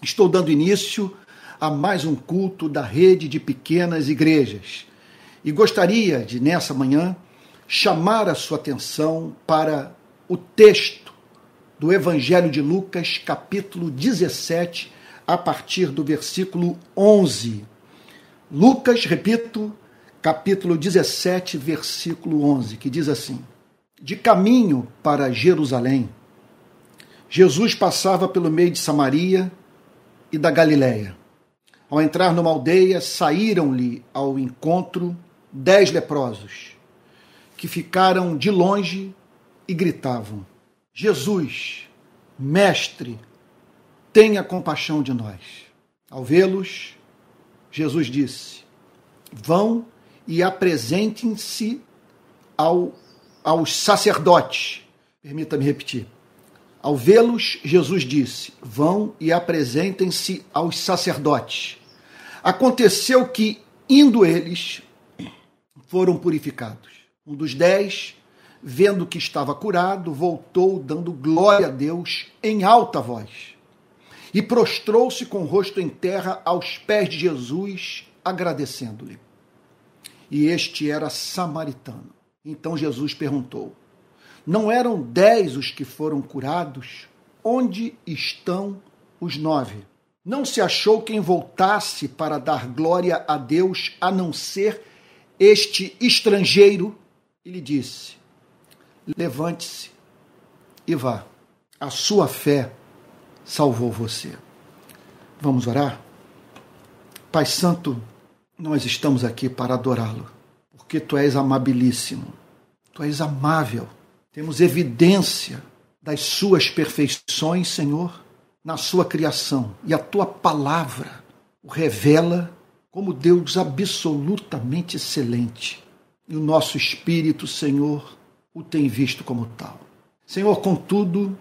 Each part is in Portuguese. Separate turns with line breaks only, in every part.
Estou dando início a mais um culto da rede de pequenas igrejas e gostaria de, nessa manhã, chamar a sua atenção para o texto do Evangelho de Lucas, capítulo 17, a partir do versículo 11. Lucas, repito, capítulo 17, versículo 11, que diz assim: De caminho para Jerusalém, Jesus passava pelo meio de Samaria e da Galiléia. Ao entrar numa aldeia, saíram-lhe ao encontro dez leprosos, que ficaram de longe e gritavam: Jesus, Mestre, tenha compaixão de nós. Ao vê-los, Jesus disse: Vão e apresentem-se ao, aos sacerdotes. Permita-me repetir. Ao vê-los, Jesus disse: Vão e apresentem-se aos sacerdotes. Aconteceu que, indo eles, foram purificados. Um dos dez, vendo que estava curado, voltou dando glória a Deus em alta voz. E prostrou-se com o rosto em terra aos pés de Jesus, agradecendo-lhe e este era samaritano. Então Jesus perguntou: Não eram dez os que foram curados? Onde estão os nove? Não se achou quem voltasse para dar glória a Deus a não ser este estrangeiro? E lhe disse: Levante-se e vá. A sua fé salvou você. Vamos orar? Pai Santo, nós estamos aqui para adorá-lo, porque tu és amabilíssimo, tu és amável. Temos evidência das suas perfeições, Senhor, na sua criação, e a tua palavra o revela como Deus absolutamente excelente. E o nosso espírito, Senhor, o tem visto como tal. Senhor, contudo,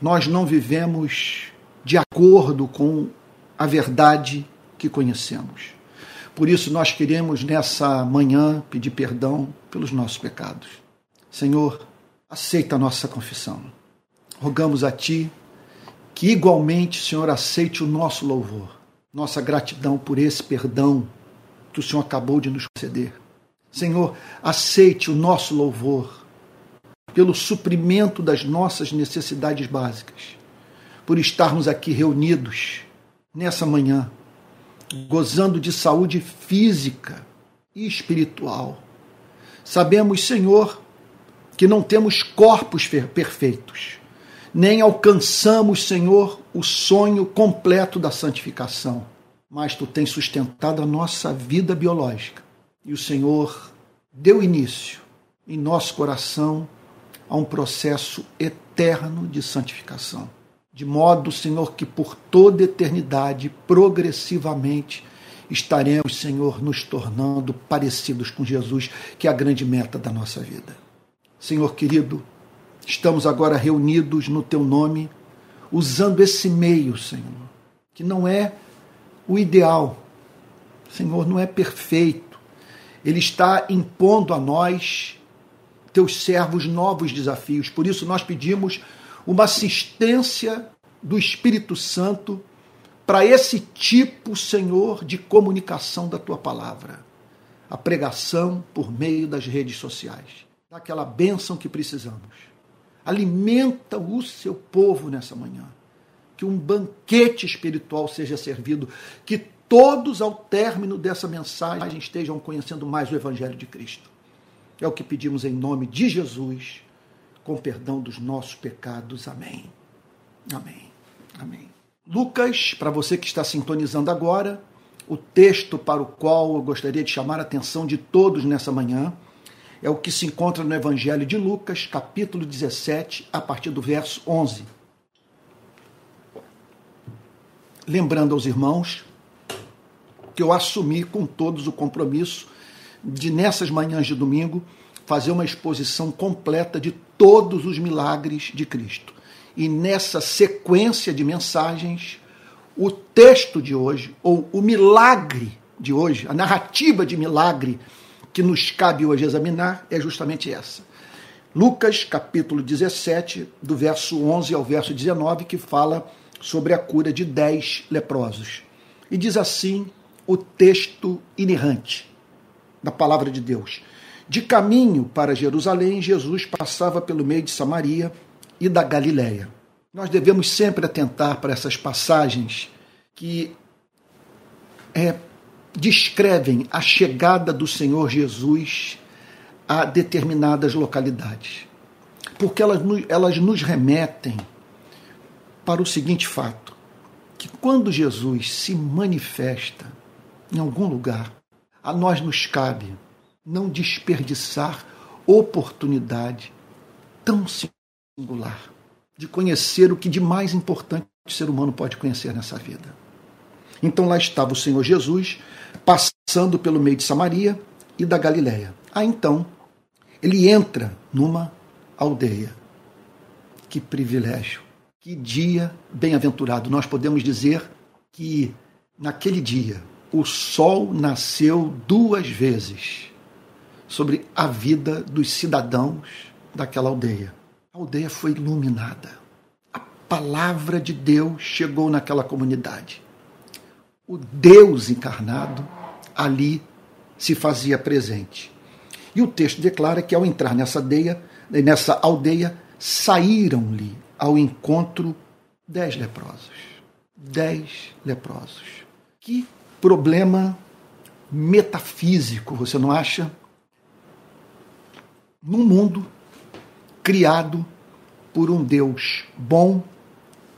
nós não vivemos de acordo com a verdade que conhecemos. Por isso, nós queremos nessa manhã pedir perdão pelos nossos pecados. Senhor, aceita a nossa confissão. Rogamos a Ti que, igualmente, Senhor, aceite o nosso louvor, nossa gratidão por esse perdão que o Senhor acabou de nos conceder. Senhor, aceite o nosso louvor pelo suprimento das nossas necessidades básicas, por estarmos aqui reunidos nessa manhã gozando de saúde física e espiritual. Sabemos, Senhor, que não temos corpos perfeitos, nem alcançamos, Senhor, o sonho completo da santificação, mas tu tens sustentado a nossa vida biológica. E o Senhor deu início em nosso coração a um processo eterno de santificação. De modo, Senhor, que por toda eternidade, progressivamente, estaremos, Senhor, nos tornando parecidos com Jesus, que é a grande meta da nossa vida. Senhor querido, estamos agora reunidos no Teu nome, usando esse meio, Senhor, que não é o ideal, Senhor, não é perfeito. Ele está impondo a nós, Teus servos, novos desafios. Por isso, nós pedimos uma assistência do Espírito Santo para esse tipo, Senhor, de comunicação da tua palavra. A pregação por meio das redes sociais. Daquela bênção que precisamos. Alimenta o seu povo nessa manhã. Que um banquete espiritual seja servido. Que todos, ao término dessa mensagem, estejam conhecendo mais o Evangelho de Cristo. É o que pedimos em nome de Jesus com perdão dos nossos pecados. Amém. Amém. Amém. Lucas, para você que está sintonizando agora, o texto para o qual eu gostaria de chamar a atenção de todos nessa manhã é o que se encontra no Evangelho de Lucas, capítulo 17, a partir do verso 11. Lembrando aos irmãos que eu assumi com todos o compromisso de, nessas manhãs de domingo, fazer uma exposição completa de todos os milagres de Cristo. E nessa sequência de mensagens, o texto de hoje, ou o milagre de hoje, a narrativa de milagre que nos cabe hoje examinar é justamente essa. Lucas, capítulo 17, do verso 11 ao verso 19, que fala sobre a cura de dez leprosos. E diz assim o texto inerrante da palavra de Deus. De caminho para Jerusalém, Jesus passava pelo meio de Samaria e da Galiléia. Nós devemos sempre atentar para essas passagens que é, descrevem a chegada do Senhor Jesus a determinadas localidades. Porque elas, elas nos remetem para o seguinte fato: que quando Jesus se manifesta em algum lugar, a nós nos cabe não desperdiçar oportunidade tão singular de conhecer o que de mais importante o ser humano pode conhecer nessa vida. Então lá estava o Senhor Jesus passando pelo meio de Samaria e da Galiléia. Ah, então ele entra numa aldeia. Que privilégio, que dia bem-aventurado. Nós podemos dizer que naquele dia o sol nasceu duas vezes sobre a vida dos cidadãos daquela aldeia. A aldeia foi iluminada. A palavra de Deus chegou naquela comunidade. O Deus encarnado ali se fazia presente. E o texto declara que ao entrar nessa aldeia, nessa aldeia saíram-lhe ao encontro dez leprosos. Dez leprosos. Que problema metafísico, você não acha? Num mundo criado por um Deus bom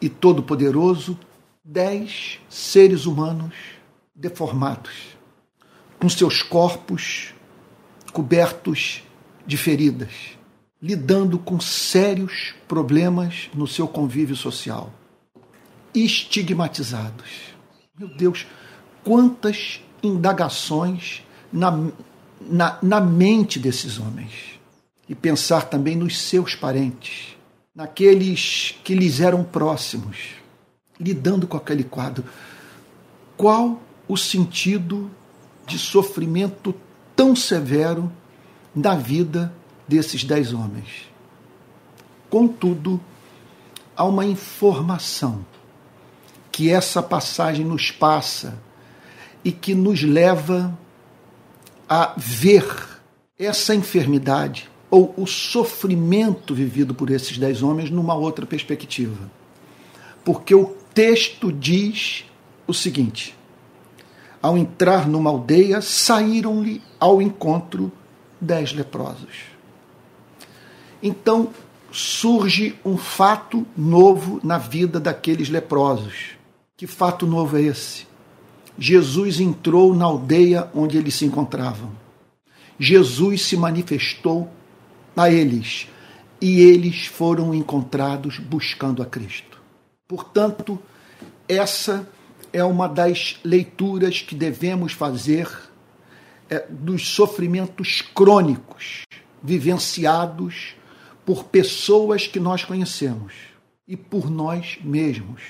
e todo-poderoso, dez seres humanos deformados, com seus corpos cobertos de feridas, lidando com sérios problemas no seu convívio social, estigmatizados. Meu Deus, quantas indagações na, na, na mente desses homens. E pensar também nos seus parentes, naqueles que lhes eram próximos, lidando com aquele quadro. Qual o sentido de sofrimento tão severo na vida desses dez homens? Contudo, há uma informação que essa passagem nos passa e que nos leva a ver essa enfermidade ou o sofrimento vivido por esses dez homens numa outra perspectiva. Porque o texto diz o seguinte: ao entrar numa aldeia, saíram-lhe ao encontro dez leprosos. Então surge um fato novo na vida daqueles leprosos. Que fato novo é esse? Jesus entrou na aldeia onde eles se encontravam. Jesus se manifestou a eles e eles foram encontrados buscando a Cristo. Portanto, essa é uma das leituras que devemos fazer é, dos sofrimentos crônicos vivenciados por pessoas que nós conhecemos e por nós mesmos,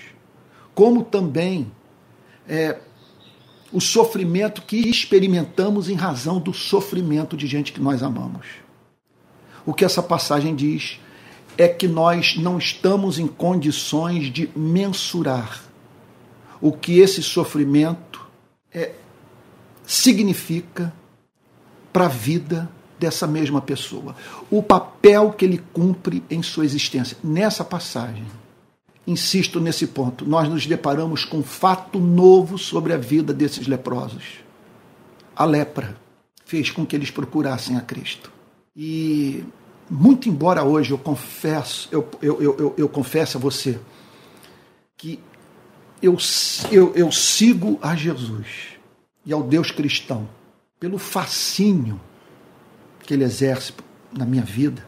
como também é, o sofrimento que experimentamos em razão do sofrimento de gente que nós amamos. O que essa passagem diz é que nós não estamos em condições de mensurar o que esse sofrimento é, significa para a vida dessa mesma pessoa. O papel que ele cumpre em sua existência. Nessa passagem, insisto nesse ponto, nós nos deparamos com um fato novo sobre a vida desses leprosos. A lepra fez com que eles procurassem a Cristo. E muito embora hoje eu confesso, eu, eu, eu, eu, confesso a você que eu, eu, eu sigo a Jesus e ao Deus cristão pelo fascínio que ele exerce na minha vida.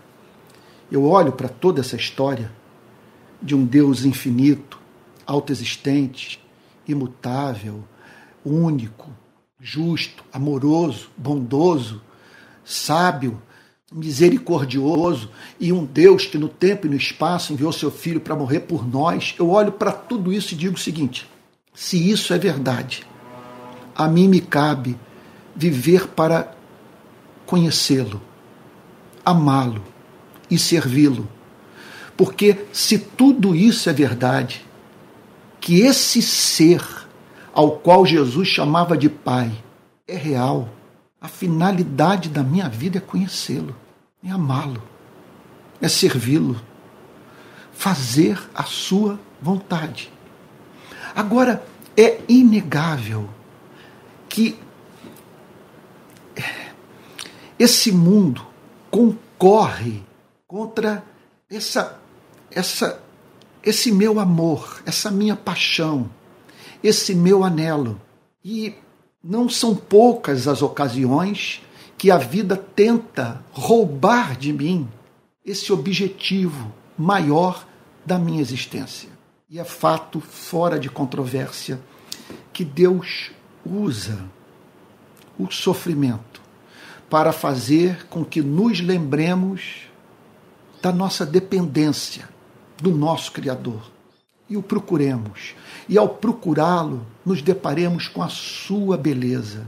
Eu olho para toda essa história de um Deus infinito, autoexistente, imutável, único, justo, amoroso, bondoso, sábio, misericordioso e um Deus que no tempo e no espaço enviou seu filho para morrer por nós. Eu olho para tudo isso e digo o seguinte: se isso é verdade, a mim me cabe viver para conhecê-lo, amá-lo e servi-lo porque se tudo isso é verdade, que esse ser ao qual Jesus chamava de Pai é real. A finalidade da minha vida é conhecê-lo, é amá-lo, é servi-lo, fazer a sua vontade. Agora, é inegável que esse mundo concorre contra essa, essa, esse meu amor, essa minha paixão, esse meu anelo. E não são poucas as ocasiões que a vida tenta roubar de mim esse objetivo maior da minha existência. E é fato fora de controvérsia que Deus usa o sofrimento para fazer com que nos lembremos da nossa dependência do nosso Criador e o procuremos. E ao procurá-lo, nos deparemos com a sua beleza.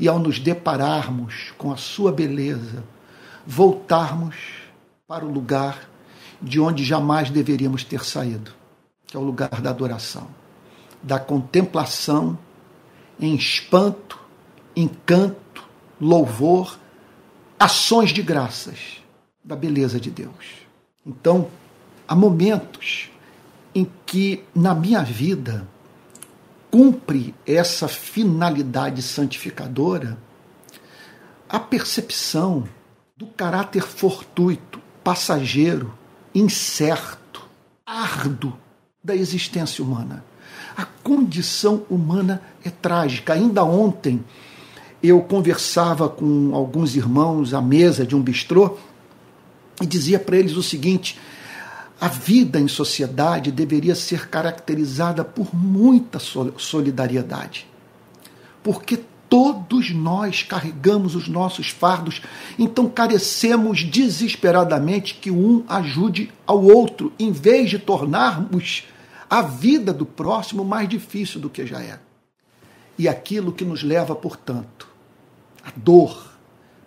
E ao nos depararmos com a sua beleza, voltarmos para o lugar de onde jamais deveríamos ter saído que é o lugar da adoração, da contemplação em espanto, encanto, louvor, ações de graças da beleza de Deus. Então, há momentos em que na minha vida cumpre essa finalidade santificadora a percepção do caráter fortuito, passageiro, incerto, árduo da existência humana. A condição humana é trágica. Ainda ontem eu conversava com alguns irmãos à mesa de um bistrô e dizia para eles o seguinte: a vida em sociedade deveria ser caracterizada por muita solidariedade. Porque todos nós carregamos os nossos fardos, então carecemos desesperadamente que um ajude ao outro, em vez de tornarmos a vida do próximo mais difícil do que já é. E aquilo que nos leva, portanto, a dor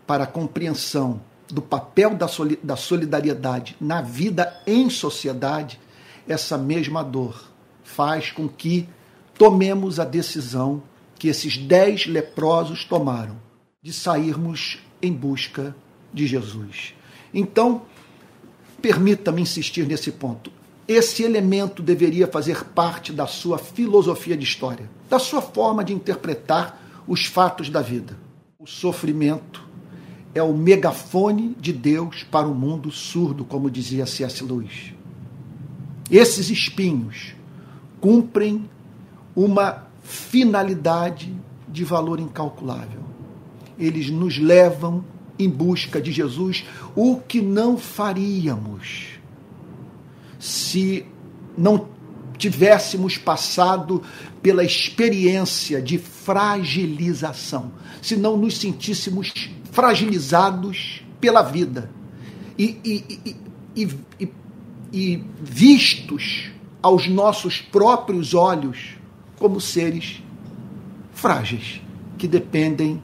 para a compreensão do papel da solidariedade na vida em sociedade, essa mesma dor faz com que tomemos a decisão que esses dez leprosos tomaram de sairmos em busca de Jesus. Então, permita-me insistir nesse ponto esse elemento deveria fazer parte da sua filosofia de história, da sua forma de interpretar os fatos da vida. O sofrimento é o megafone de Deus para o mundo surdo, como dizia C.S. Lewis. Esses espinhos cumprem uma finalidade de valor incalculável. Eles nos levam em busca de Jesus, o que não faríamos se não tivéssemos passado pela experiência de fragilização, se não nos sentíssemos fragilizados pela vida e, e, e, e, vistos aos nossos próprios olhos como seres frágeis que dependem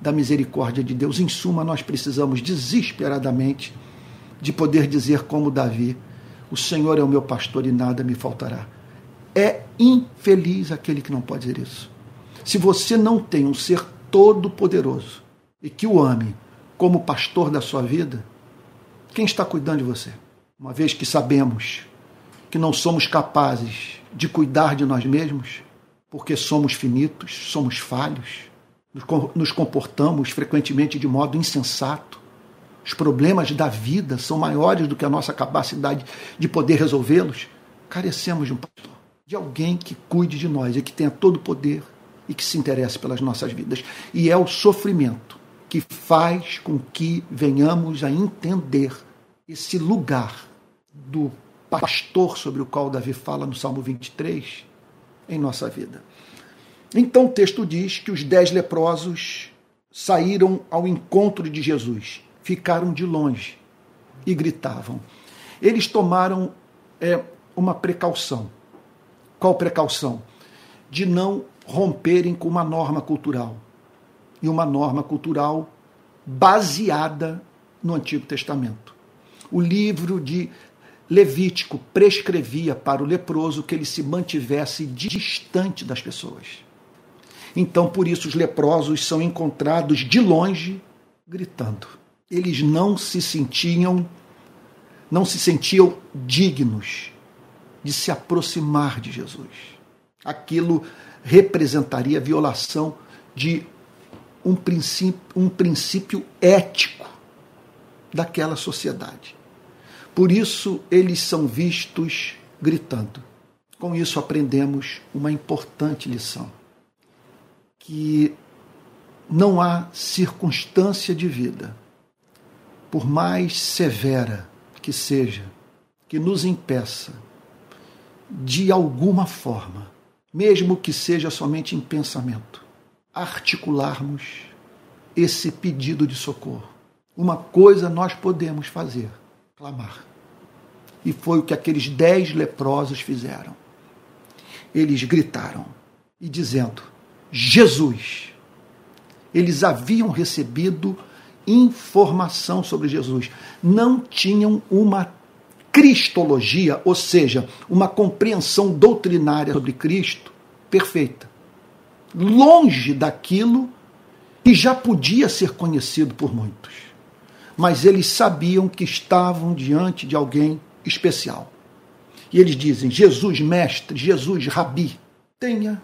da misericórdia de Deus. Em suma, nós precisamos desesperadamente de poder dizer, como Davi, o Senhor é o meu pastor e nada me faltará. É infeliz aquele que não pode dizer isso. Se você não tem um ser todo-poderoso e que o ame como pastor da sua vida, quem está cuidando de você? Uma vez que sabemos que não somos capazes de cuidar de nós mesmos, porque somos finitos, somos falhos, nos comportamos frequentemente de modo insensato, os problemas da vida são maiores do que a nossa capacidade de poder resolvê-los, carecemos de um pastor, de alguém que cuide de nós e que tenha todo o poder e que se interesse pelas nossas vidas. E é o sofrimento que faz com que venhamos a entender esse lugar do pastor sobre o qual Davi fala no Salmo 23 em nossa vida. Então o texto diz que os dez leprosos saíram ao encontro de Jesus ficaram de longe e gritavam. Eles tomaram é, uma precaução. Qual precaução? De não romperem com uma norma cultural. E uma norma cultural baseada no Antigo Testamento. O livro de Levítico prescrevia para o leproso que ele se mantivesse distante das pessoas. Então, por isso, os leprosos são encontrados de longe gritando. Eles não se sentiam, não se sentiam dignos de se aproximar de Jesus. Aquilo representaria violação de um princípio, um princípio ético daquela sociedade. Por isso eles são vistos gritando. Com isso aprendemos uma importante lição: que não há circunstância de vida, por mais severa que seja, que nos impeça de alguma forma, mesmo que seja somente em pensamento, articularmos esse pedido de socorro. Uma coisa nós podemos fazer: clamar. E foi o que aqueles dez leprosos fizeram. Eles gritaram e dizendo: Jesus. Eles haviam recebido informação sobre Jesus, não tinham uma cristologia, ou seja, uma compreensão doutrinária sobre Cristo perfeita. Longe daquilo que já podia ser conhecido por muitos. Mas eles sabiam que estavam diante de alguém especial. E eles dizem: Jesus, mestre, Jesus, rabi, tenha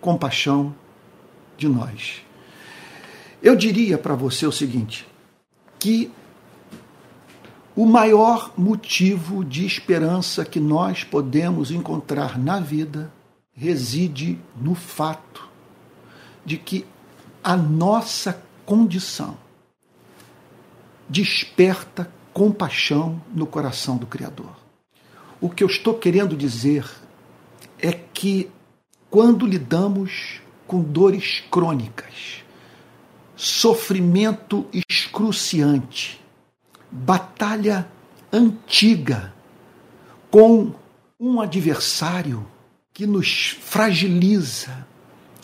compaixão de nós. Eu diria para você o seguinte: que o maior motivo de esperança que nós podemos encontrar na vida reside no fato de que a nossa condição desperta compaixão no coração do Criador. O que eu estou querendo dizer é que quando lidamos com dores crônicas, sofrimento excruciante, batalha antiga com um adversário que nos fragiliza,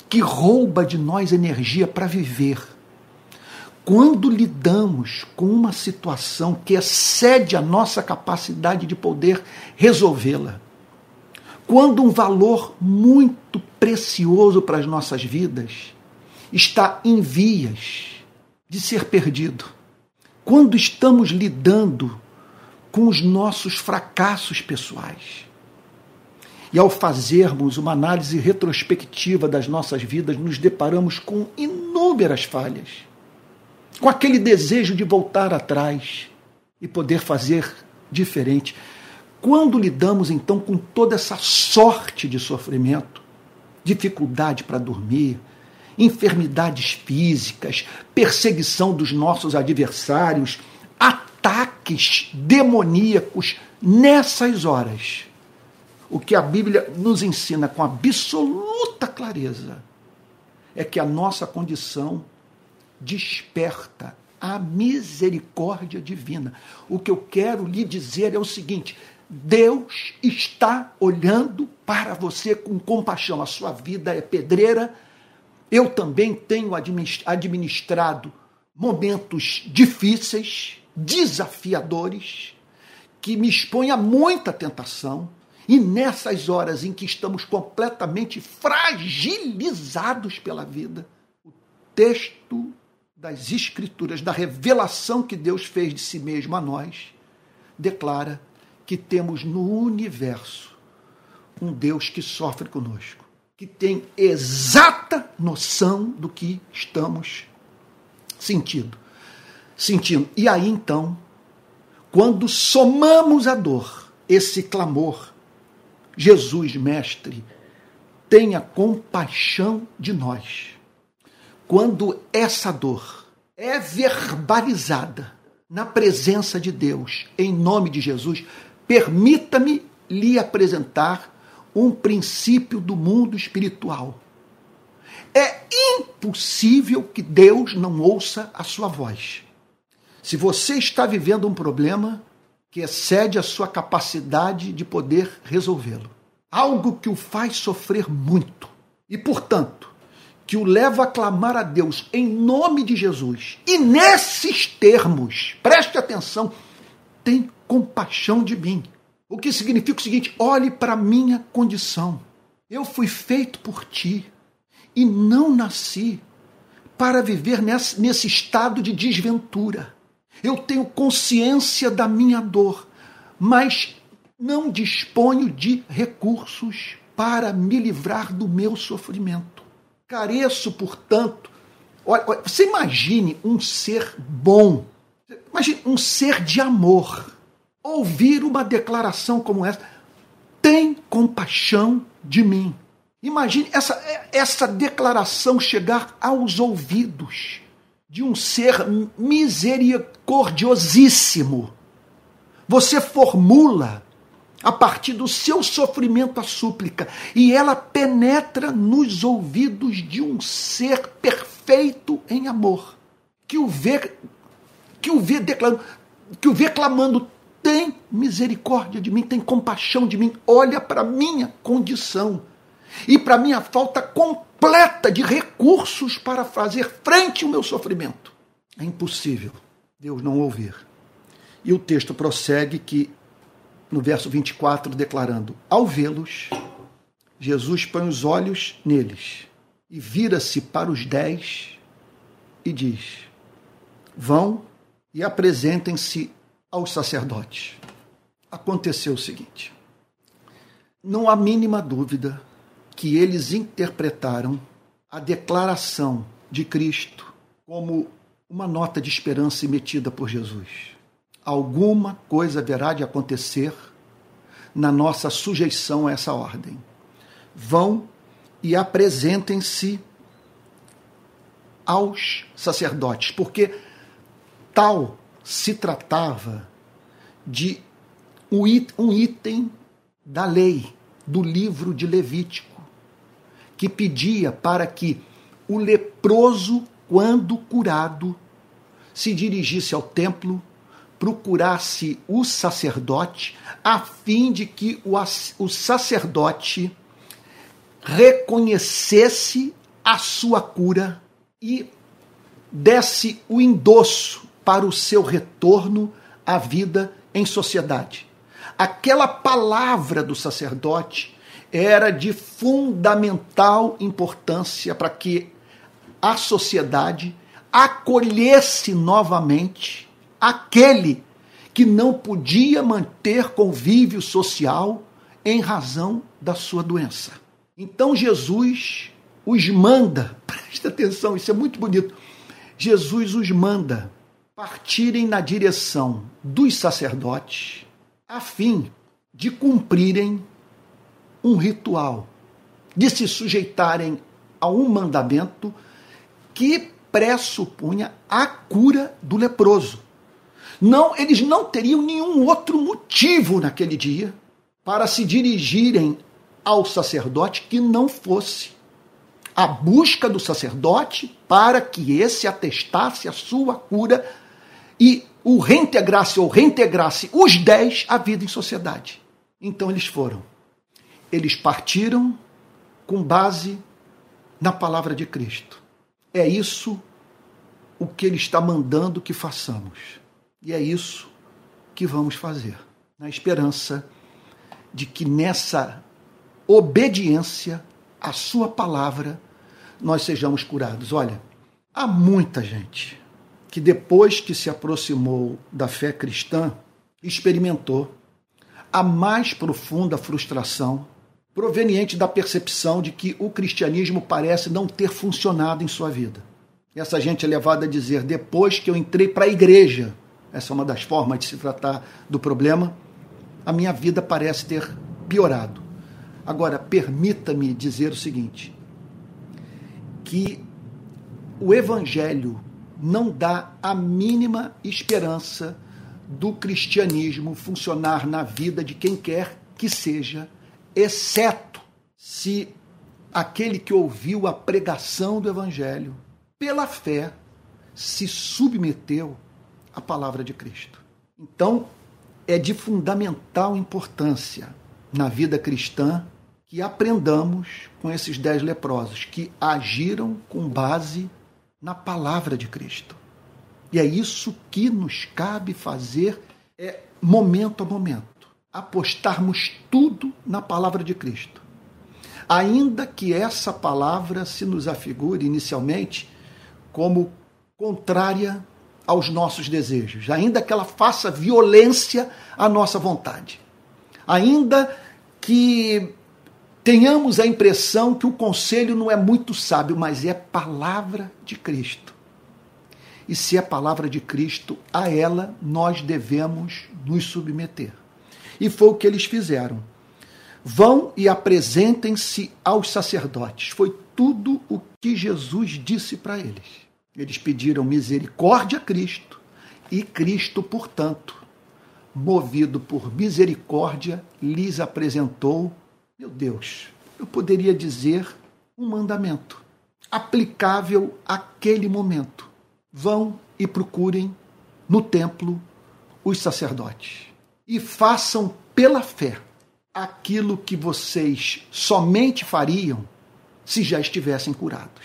que rouba de nós energia para viver. Quando lidamos com uma situação que excede a nossa capacidade de poder resolvê-la, quando um valor muito precioso para as nossas vidas está em vias de ser perdido, quando estamos lidando com os nossos fracassos pessoais. E ao fazermos uma análise retrospectiva das nossas vidas, nos deparamos com inúmeras falhas, com aquele desejo de voltar atrás e poder fazer diferente. Quando lidamos então com toda essa sorte de sofrimento, dificuldade para dormir, enfermidades físicas, perseguição dos nossos adversários, ataques demoníacos nessas horas. O que a Bíblia nos ensina com absoluta clareza é que a nossa condição desperta a misericórdia divina. O que eu quero lhe dizer é o seguinte: Deus está olhando para você com compaixão. A sua vida é pedreira, eu também tenho administrado momentos difíceis, desafiadores, que me expõem a muita tentação. E nessas horas em que estamos completamente fragilizados pela vida, o texto das Escrituras, da revelação que Deus fez de si mesmo a nós, declara que temos no universo um Deus que sofre conosco que tem exata noção do que estamos sentindo. Sentindo. E aí então, quando somamos a dor, esse clamor, Jesus, mestre, tenha compaixão de nós. Quando essa dor é verbalizada na presença de Deus, em nome de Jesus, permita-me lhe apresentar um princípio do mundo espiritual. É impossível que Deus não ouça a sua voz. Se você está vivendo um problema que excede a sua capacidade de poder resolvê-lo, algo que o faz sofrer muito e, portanto, que o leva a clamar a Deus em nome de Jesus, e nesses termos, preste atenção, tem compaixão de mim. O que significa o seguinte: olhe para a minha condição. Eu fui feito por ti e não nasci para viver nesse, nesse estado de desventura. Eu tenho consciência da minha dor, mas não disponho de recursos para me livrar do meu sofrimento. Careço, portanto, olha, olha, você imagine um ser bom, imagine um ser de amor, ouvir uma declaração como essa: tem compaixão de mim. Imagine essa, essa declaração chegar aos ouvidos de um ser misericordiosíssimo. Você formula a partir do seu sofrimento a súplica, e ela penetra nos ouvidos de um ser perfeito em amor, que o vê que o vê declarando, que o vê clamando tem misericórdia de mim, tem compaixão de mim, olha para minha condição e para minha falta completa de recursos para fazer frente ao meu sofrimento. É impossível Deus não ouvir. E o texto prossegue que no verso 24, declarando: Ao vê-los, Jesus põe os olhos neles e vira-se para os dez e diz: Vão e apresentem-se aos sacerdotes. Aconteceu o seguinte: não há mínima dúvida que eles interpretaram a declaração de Cristo como uma nota de esperança emitida por Jesus alguma coisa haverá de acontecer na nossa sujeição a essa ordem. Vão e apresentem-se aos sacerdotes, porque tal se tratava de um item da lei, do livro de Levítico, que pedia para que o leproso, quando curado, se dirigisse ao templo procurasse o sacerdote, a fim de que o, o sacerdote reconhecesse a sua cura e desse o endosso para o seu retorno à vida em sociedade. Aquela palavra do sacerdote era de fundamental importância para que a sociedade acolhesse novamente aquele que não podia manter convívio social em razão da sua doença. Então Jesus os manda, presta atenção, isso é muito bonito. Jesus os manda partirem na direção dos sacerdotes a fim de cumprirem um ritual, de se sujeitarem a um mandamento que pressupunha a cura do leproso. Não, eles não teriam nenhum outro motivo naquele dia para se dirigirem ao sacerdote que não fosse a busca do sacerdote para que esse atestasse a sua cura e o reintegrasse ou reintegrasse os dez à vida em sociedade. Então eles foram. Eles partiram com base na palavra de Cristo. É isso o que ele está mandando que façamos. E é isso que vamos fazer, na esperança de que nessa obediência à Sua palavra nós sejamos curados. Olha, há muita gente que depois que se aproximou da fé cristã experimentou a mais profunda frustração proveniente da percepção de que o cristianismo parece não ter funcionado em sua vida. Essa gente é levada a dizer: depois que eu entrei para a igreja, essa é uma das formas de se tratar do problema, a minha vida parece ter piorado. Agora, permita-me dizer o seguinte: que o Evangelho não dá a mínima esperança do cristianismo funcionar na vida de quem quer que seja, exceto se aquele que ouviu a pregação do Evangelho, pela fé, se submeteu a palavra de Cristo. Então, é de fundamental importância na vida cristã que aprendamos com esses dez leprosos, que agiram com base na palavra de Cristo. E é isso que nos cabe fazer é momento a momento. Apostarmos tudo na palavra de Cristo. Ainda que essa palavra se nos afigure inicialmente como contrária aos nossos desejos, ainda que ela faça violência à nossa vontade, ainda que tenhamos a impressão que o conselho não é muito sábio, mas é palavra de Cristo. E se é palavra de Cristo, a ela nós devemos nos submeter. E foi o que eles fizeram. Vão e apresentem-se aos sacerdotes. Foi tudo o que Jesus disse para eles. Eles pediram misericórdia a Cristo e Cristo, portanto, movido por misericórdia, lhes apresentou, meu Deus, eu poderia dizer um mandamento aplicável àquele momento. Vão e procurem no templo os sacerdotes e façam pela fé aquilo que vocês somente fariam se já estivessem curados.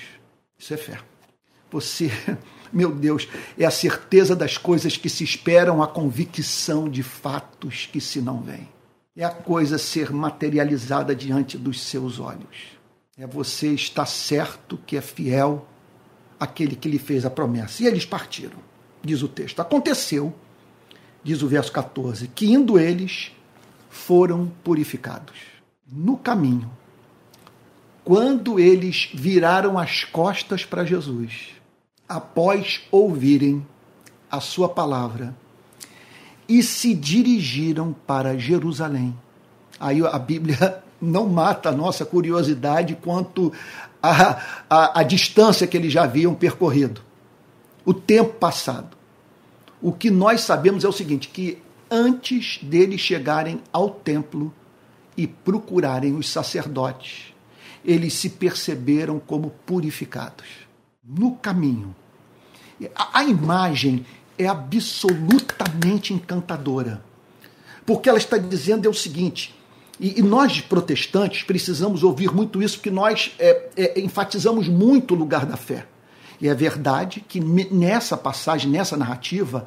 Isso é fé. Você, meu Deus, é a certeza das coisas que se esperam, a convicção de fatos que se não veem. É a coisa ser materializada diante dos seus olhos. É você estar certo que é fiel aquele que lhe fez a promessa. E eles partiram, diz o texto. Aconteceu diz o verso 14, que indo eles foram purificados. No caminho, quando eles viraram as costas para Jesus, após ouvirem a sua palavra, e se dirigiram para Jerusalém. Aí a Bíblia não mata a nossa curiosidade quanto à a, a, a, distância que eles já haviam percorrido, o tempo passado. O que nós sabemos é o seguinte: que antes deles chegarem ao templo e procurarem os sacerdotes, eles se perceberam como purificados. No caminho. A, a imagem é absolutamente encantadora. Porque ela está dizendo é o seguinte: e, e, nós, protestantes, precisamos ouvir muito isso, porque nós é, é, enfatizamos muito o lugar da fé. E é verdade que nessa passagem, nessa narrativa,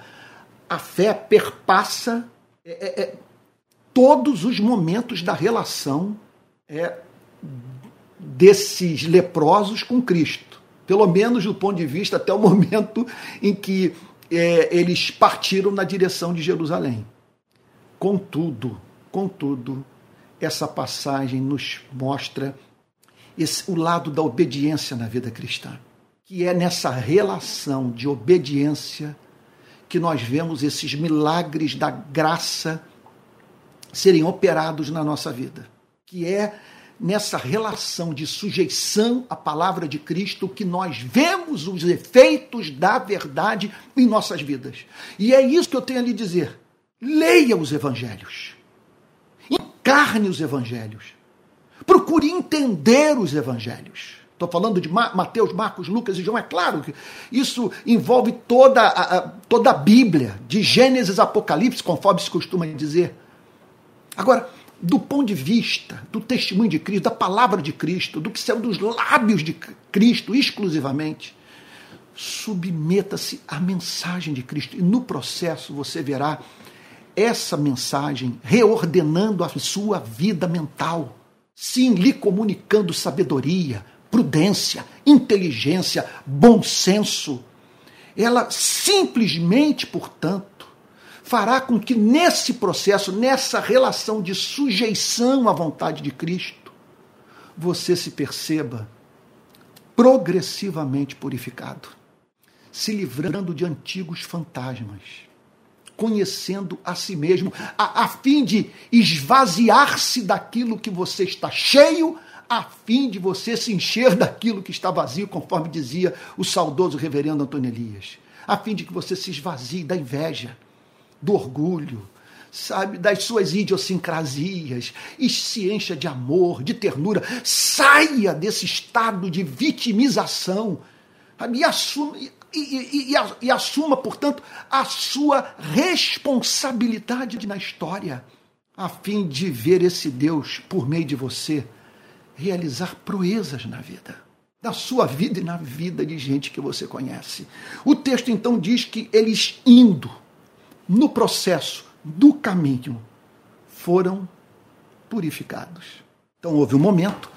a fé perpassa é, é, é, todos os momentos da relação é, desses leprosos com Cristo. Pelo menos do ponto de vista até o momento em que é, eles partiram na direção de Jerusalém. Contudo, contudo, essa passagem nos mostra esse, o lado da obediência na vida cristã que é nessa relação de obediência que nós vemos esses milagres da graça serem operados na nossa vida, que é nessa relação de sujeição à palavra de Cristo que nós vemos os efeitos da verdade em nossas vidas. E é isso que eu tenho a lhe dizer. Leia os evangelhos. Encarne os evangelhos. Procure entender os evangelhos. Estou falando de Mateus, Marcos, Lucas e João. É claro que isso envolve toda a, a, toda a Bíblia, de Gênesis a Apocalipse, conforme se costuma dizer. Agora, do ponto de vista do testemunho de Cristo, da palavra de Cristo, do que saiu dos lábios de Cristo exclusivamente, submeta-se à mensagem de Cristo. E no processo você verá essa mensagem reordenando a sua vida mental. Sim, lhe comunicando sabedoria, prudência, inteligência, bom senso. Ela simplesmente, portanto, fará com que nesse processo, nessa relação de sujeição à vontade de Cristo, você se perceba progressivamente purificado, se livrando de antigos fantasmas, conhecendo a si mesmo, a, a fim de esvaziar-se daquilo que você está cheio a fim de você se encher daquilo que está vazio, conforme dizia o saudoso reverendo Antônio Elias, a fim de que você se esvazie da inveja, do orgulho, sabe, das suas idiosincrasias. E se encha de amor, de ternura, saia desse estado de vitimização. E assuma, e, e, e assuma, portanto, a sua responsabilidade na história, a fim de ver esse Deus por meio de você realizar proezas na vida, na sua vida e na vida de gente que você conhece. O texto então diz que eles indo no processo do caminho foram purificados. Então houve um momento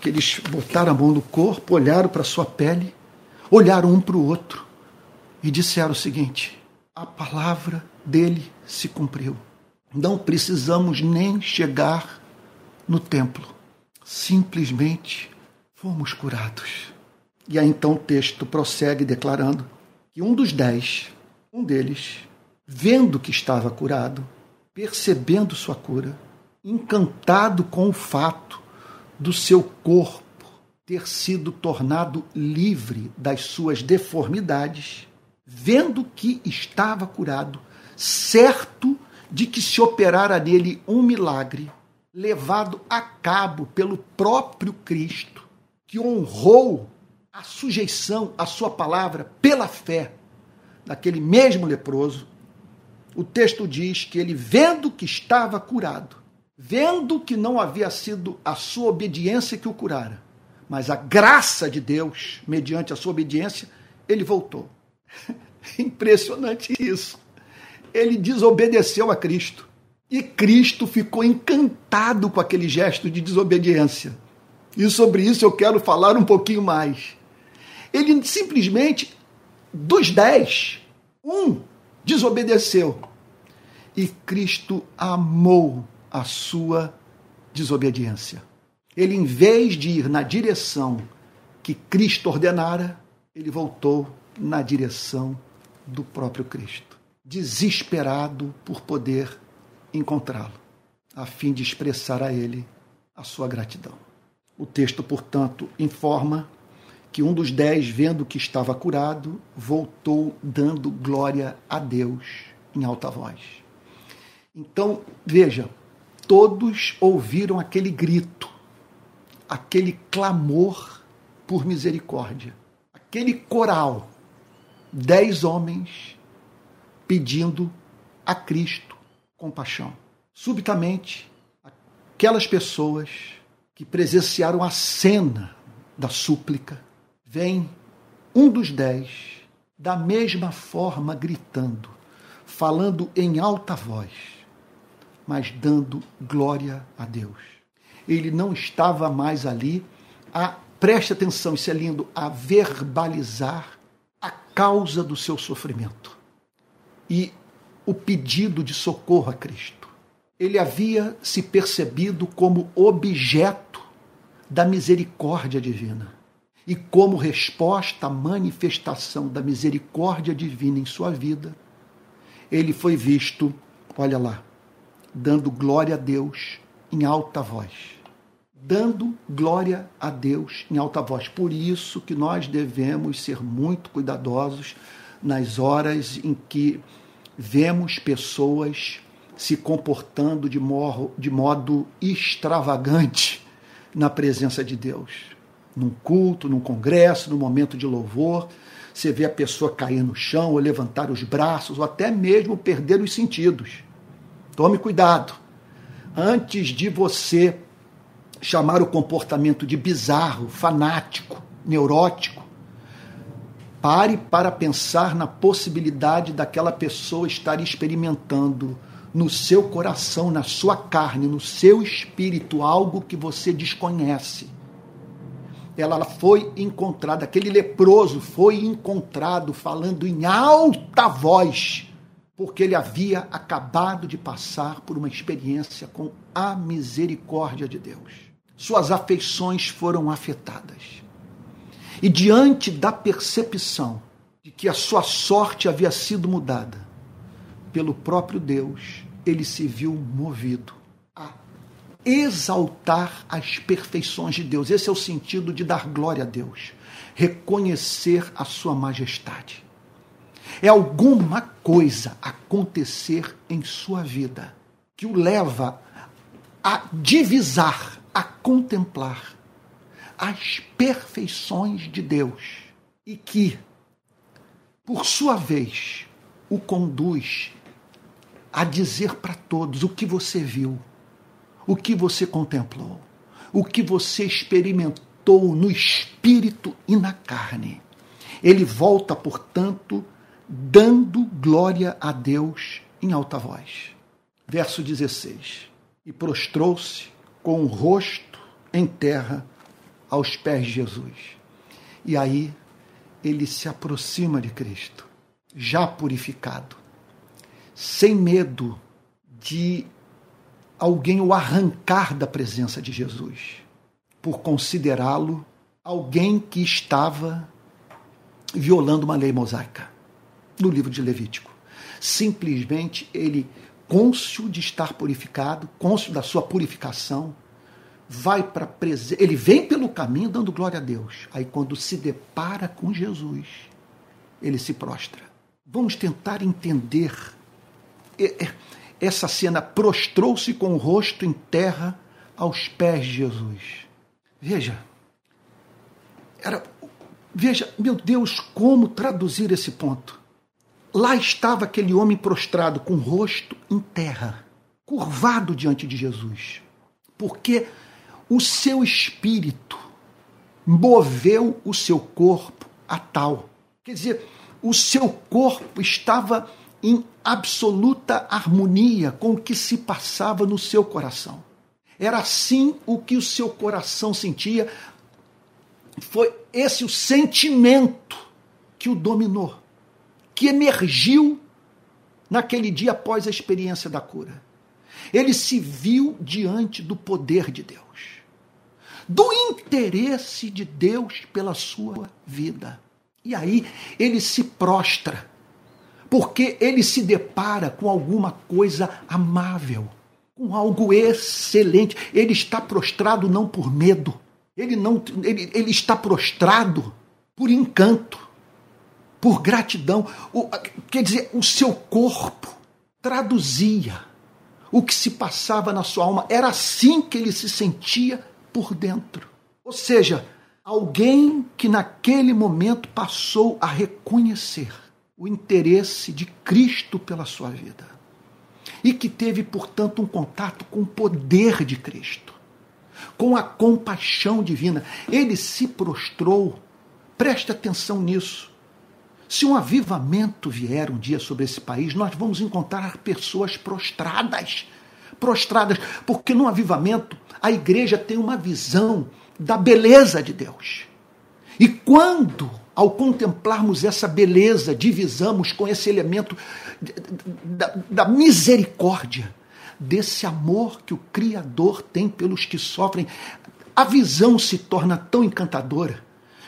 que eles botaram a mão no corpo, olharam para sua pele, olharam um para o outro e disseram o seguinte: a palavra dele se cumpriu. Não precisamos nem chegar no templo. Simplesmente fomos curados. E aí então o texto prossegue declarando que um dos dez, um deles, vendo que estava curado, percebendo sua cura, encantado com o fato do seu corpo ter sido tornado livre das suas deformidades, vendo que estava curado, certo de que se operara nele um milagre levado a cabo pelo próprio Cristo, que honrou a sujeição à sua palavra pela fé daquele mesmo leproso, o texto diz que ele, vendo que estava curado, vendo que não havia sido a sua obediência que o curara, mas a graça de Deus, mediante a sua obediência, ele voltou. Impressionante isso. Ele desobedeceu a Cristo. E Cristo ficou encantado com aquele gesto de desobediência. E sobre isso eu quero falar um pouquinho mais. Ele simplesmente, dos dez, um desobedeceu. E Cristo amou a sua desobediência. Ele, em vez de ir na direção que Cristo ordenara, ele voltou na direção do próprio Cristo, desesperado por poder encontrá-lo, a fim de expressar a ele a sua gratidão. O texto, portanto, informa que um dos dez, vendo que estava curado, voltou dando glória a Deus em alta voz. Então, veja, todos ouviram aquele grito, aquele clamor por misericórdia, aquele coral, dez homens pedindo a Cristo compaixão. Subitamente, aquelas pessoas que presenciaram a cena da súplica vem um dos dez, da mesma forma gritando, falando em alta voz, mas dando glória a Deus. Ele não estava mais ali a, preste atenção, isso é lindo, a verbalizar a causa do seu sofrimento e o pedido de socorro a Cristo. Ele havia se percebido como objeto da misericórdia divina e como resposta à manifestação da misericórdia divina em sua vida, ele foi visto, olha lá, dando glória a Deus em alta voz. Dando glória a Deus em alta voz. Por isso que nós devemos ser muito cuidadosos nas horas em que vemos pessoas se comportando de, morro, de modo extravagante na presença de Deus num culto, num congresso, num momento de louvor, você vê a pessoa cair no chão, ou levantar os braços, ou até mesmo perder os sentidos. Tome cuidado. Antes de você chamar o comportamento de bizarro, fanático, neurótico, pare para pensar na possibilidade daquela pessoa estar experimentando no seu coração, na sua carne, no seu espírito algo que você desconhece ela foi encontrada, aquele leproso foi encontrado falando em alta voz, porque ele havia acabado de passar por uma experiência com a misericórdia de Deus. Suas afeições foram afetadas. E diante da percepção de que a sua sorte havia sido mudada pelo próprio Deus, ele se viu movido exaltar as perfeições de Deus. Esse é o sentido de dar glória a Deus, reconhecer a sua majestade. É alguma coisa acontecer em sua vida que o leva a divisar, a contemplar as perfeições de Deus e que, por sua vez, o conduz a dizer para todos o que você viu, o que você contemplou, o que você experimentou no espírito e na carne. Ele volta, portanto, dando glória a Deus em alta voz. verso 16. E prostrou-se com o rosto em terra aos pés de Jesus. E aí ele se aproxima de Cristo, já purificado, sem medo de alguém o arrancar da presença de Jesus, por considerá-lo alguém que estava violando uma lei mosaica no livro de Levítico. Simplesmente ele, cônscio de estar purificado, cônscio da sua purificação, vai para presença. Ele vem pelo caminho dando glória a Deus. Aí, quando se depara com Jesus, ele se prostra. Vamos tentar entender essa cena. Prostrou-se com o rosto em terra aos pés de Jesus. Veja, era, veja, meu Deus, como traduzir esse ponto? Lá estava aquele homem prostrado com o rosto em terra, curvado diante de Jesus, porque o seu espírito moveu o seu corpo a tal. Quer dizer, o seu corpo estava em absoluta harmonia com o que se passava no seu coração. Era assim o que o seu coração sentia. Foi esse o sentimento que o dominou que emergiu naquele dia após a experiência da cura. Ele se viu diante do poder de Deus, do interesse de Deus pela sua vida. E aí ele se prostra, porque ele se depara com alguma coisa amável, com algo excelente. Ele está prostrado não por medo, ele, não, ele, ele está prostrado por encanto por gratidão. O, quer dizer, o seu corpo traduzia o que se passava na sua alma. Era assim que ele se sentia por dentro. Ou seja, alguém que naquele momento passou a reconhecer o interesse de Cristo pela sua vida e que teve, portanto, um contato com o poder de Cristo, com a compaixão divina. Ele se prostrou, preste atenção nisso. Se um avivamento vier um dia sobre esse país, nós vamos encontrar pessoas prostradas. Prostradas, porque no avivamento a igreja tem uma visão da beleza de Deus. E quando, ao contemplarmos essa beleza, divisamos com esse elemento da, da misericórdia, desse amor que o Criador tem pelos que sofrem, a visão se torna tão encantadora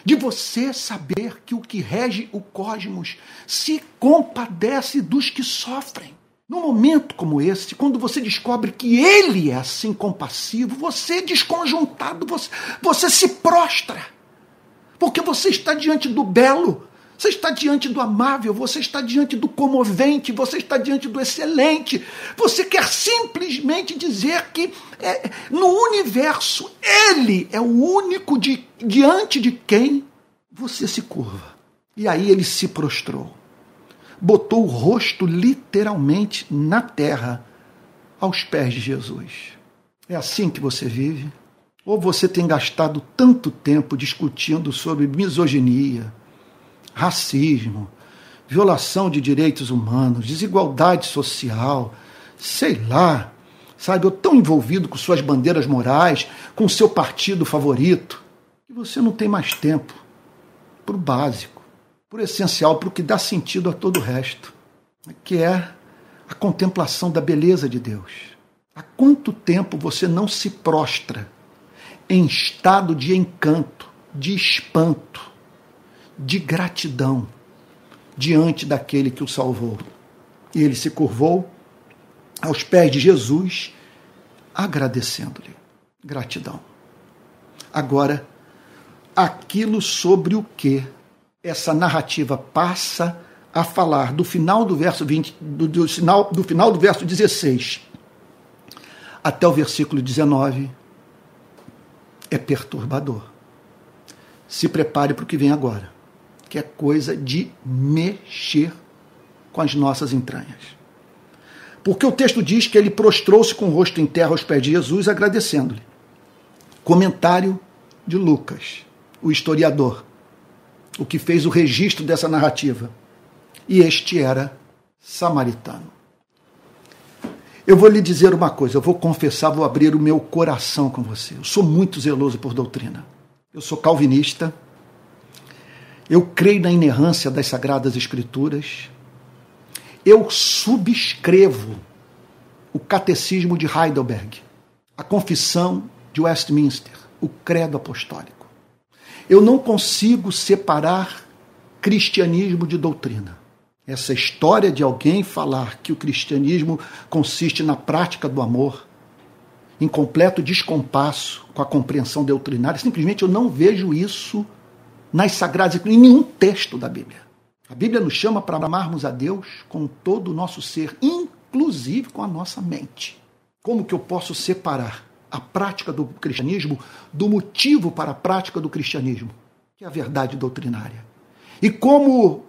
de você saber que o que rege o cosmos se compadece dos que sofrem. Num momento como esse, quando você descobre que ele é assim compassivo, você desconjuntado, você, você se prostra. Porque você está diante do belo, você está diante do amável, você está diante do comovente, você está diante do excelente. Você quer simplesmente dizer que é, no universo ele é o único de, diante de quem você se curva. E aí ele se prostrou, botou o rosto literalmente na terra, aos pés de Jesus. É assim que você vive? Ou você tem gastado tanto tempo discutindo sobre misoginia, racismo, violação de direitos humanos, desigualdade social, sei lá, sabe? Eu tão envolvido com suas bandeiras morais, com seu partido favorito, que você não tem mais tempo para o básico, o essencial, para o que dá sentido a todo o resto, que é a contemplação da beleza de Deus. Há quanto tempo você não se prostra em estado de encanto, de espanto, de gratidão diante daquele que o salvou. E ele se curvou aos pés de Jesus, agradecendo-lhe. Gratidão. Agora, aquilo sobre o que essa narrativa passa a falar do final do verso 20, do, do, final, do final do verso 16 até o versículo 19 é perturbador. Se prepare para o que vem agora que é coisa de mexer com as nossas entranhas. Porque o texto diz que ele prostrou-se com o rosto em terra aos pés de Jesus, agradecendo-lhe. Comentário de Lucas, o historiador, o que fez o registro dessa narrativa. E este era samaritano. Eu vou lhe dizer uma coisa, eu vou confessar, vou abrir o meu coração com você. Eu sou muito zeloso por doutrina. Eu sou calvinista. Eu creio na inerrância das sagradas escrituras. Eu subscrevo o catecismo de Heidelberg, a confissão de Westminster, o credo apostólico. Eu não consigo separar cristianismo de doutrina. Essa história de alguém falar que o cristianismo consiste na prática do amor, em completo descompasso com a compreensão doutrinária, simplesmente eu não vejo isso nas sagradas em nenhum texto da Bíblia. A Bíblia nos chama para amarmos a Deus com todo o nosso ser, inclusive com a nossa mente. Como que eu posso separar a prática do cristianismo do motivo para a prática do cristianismo, que é a verdade doutrinária? E como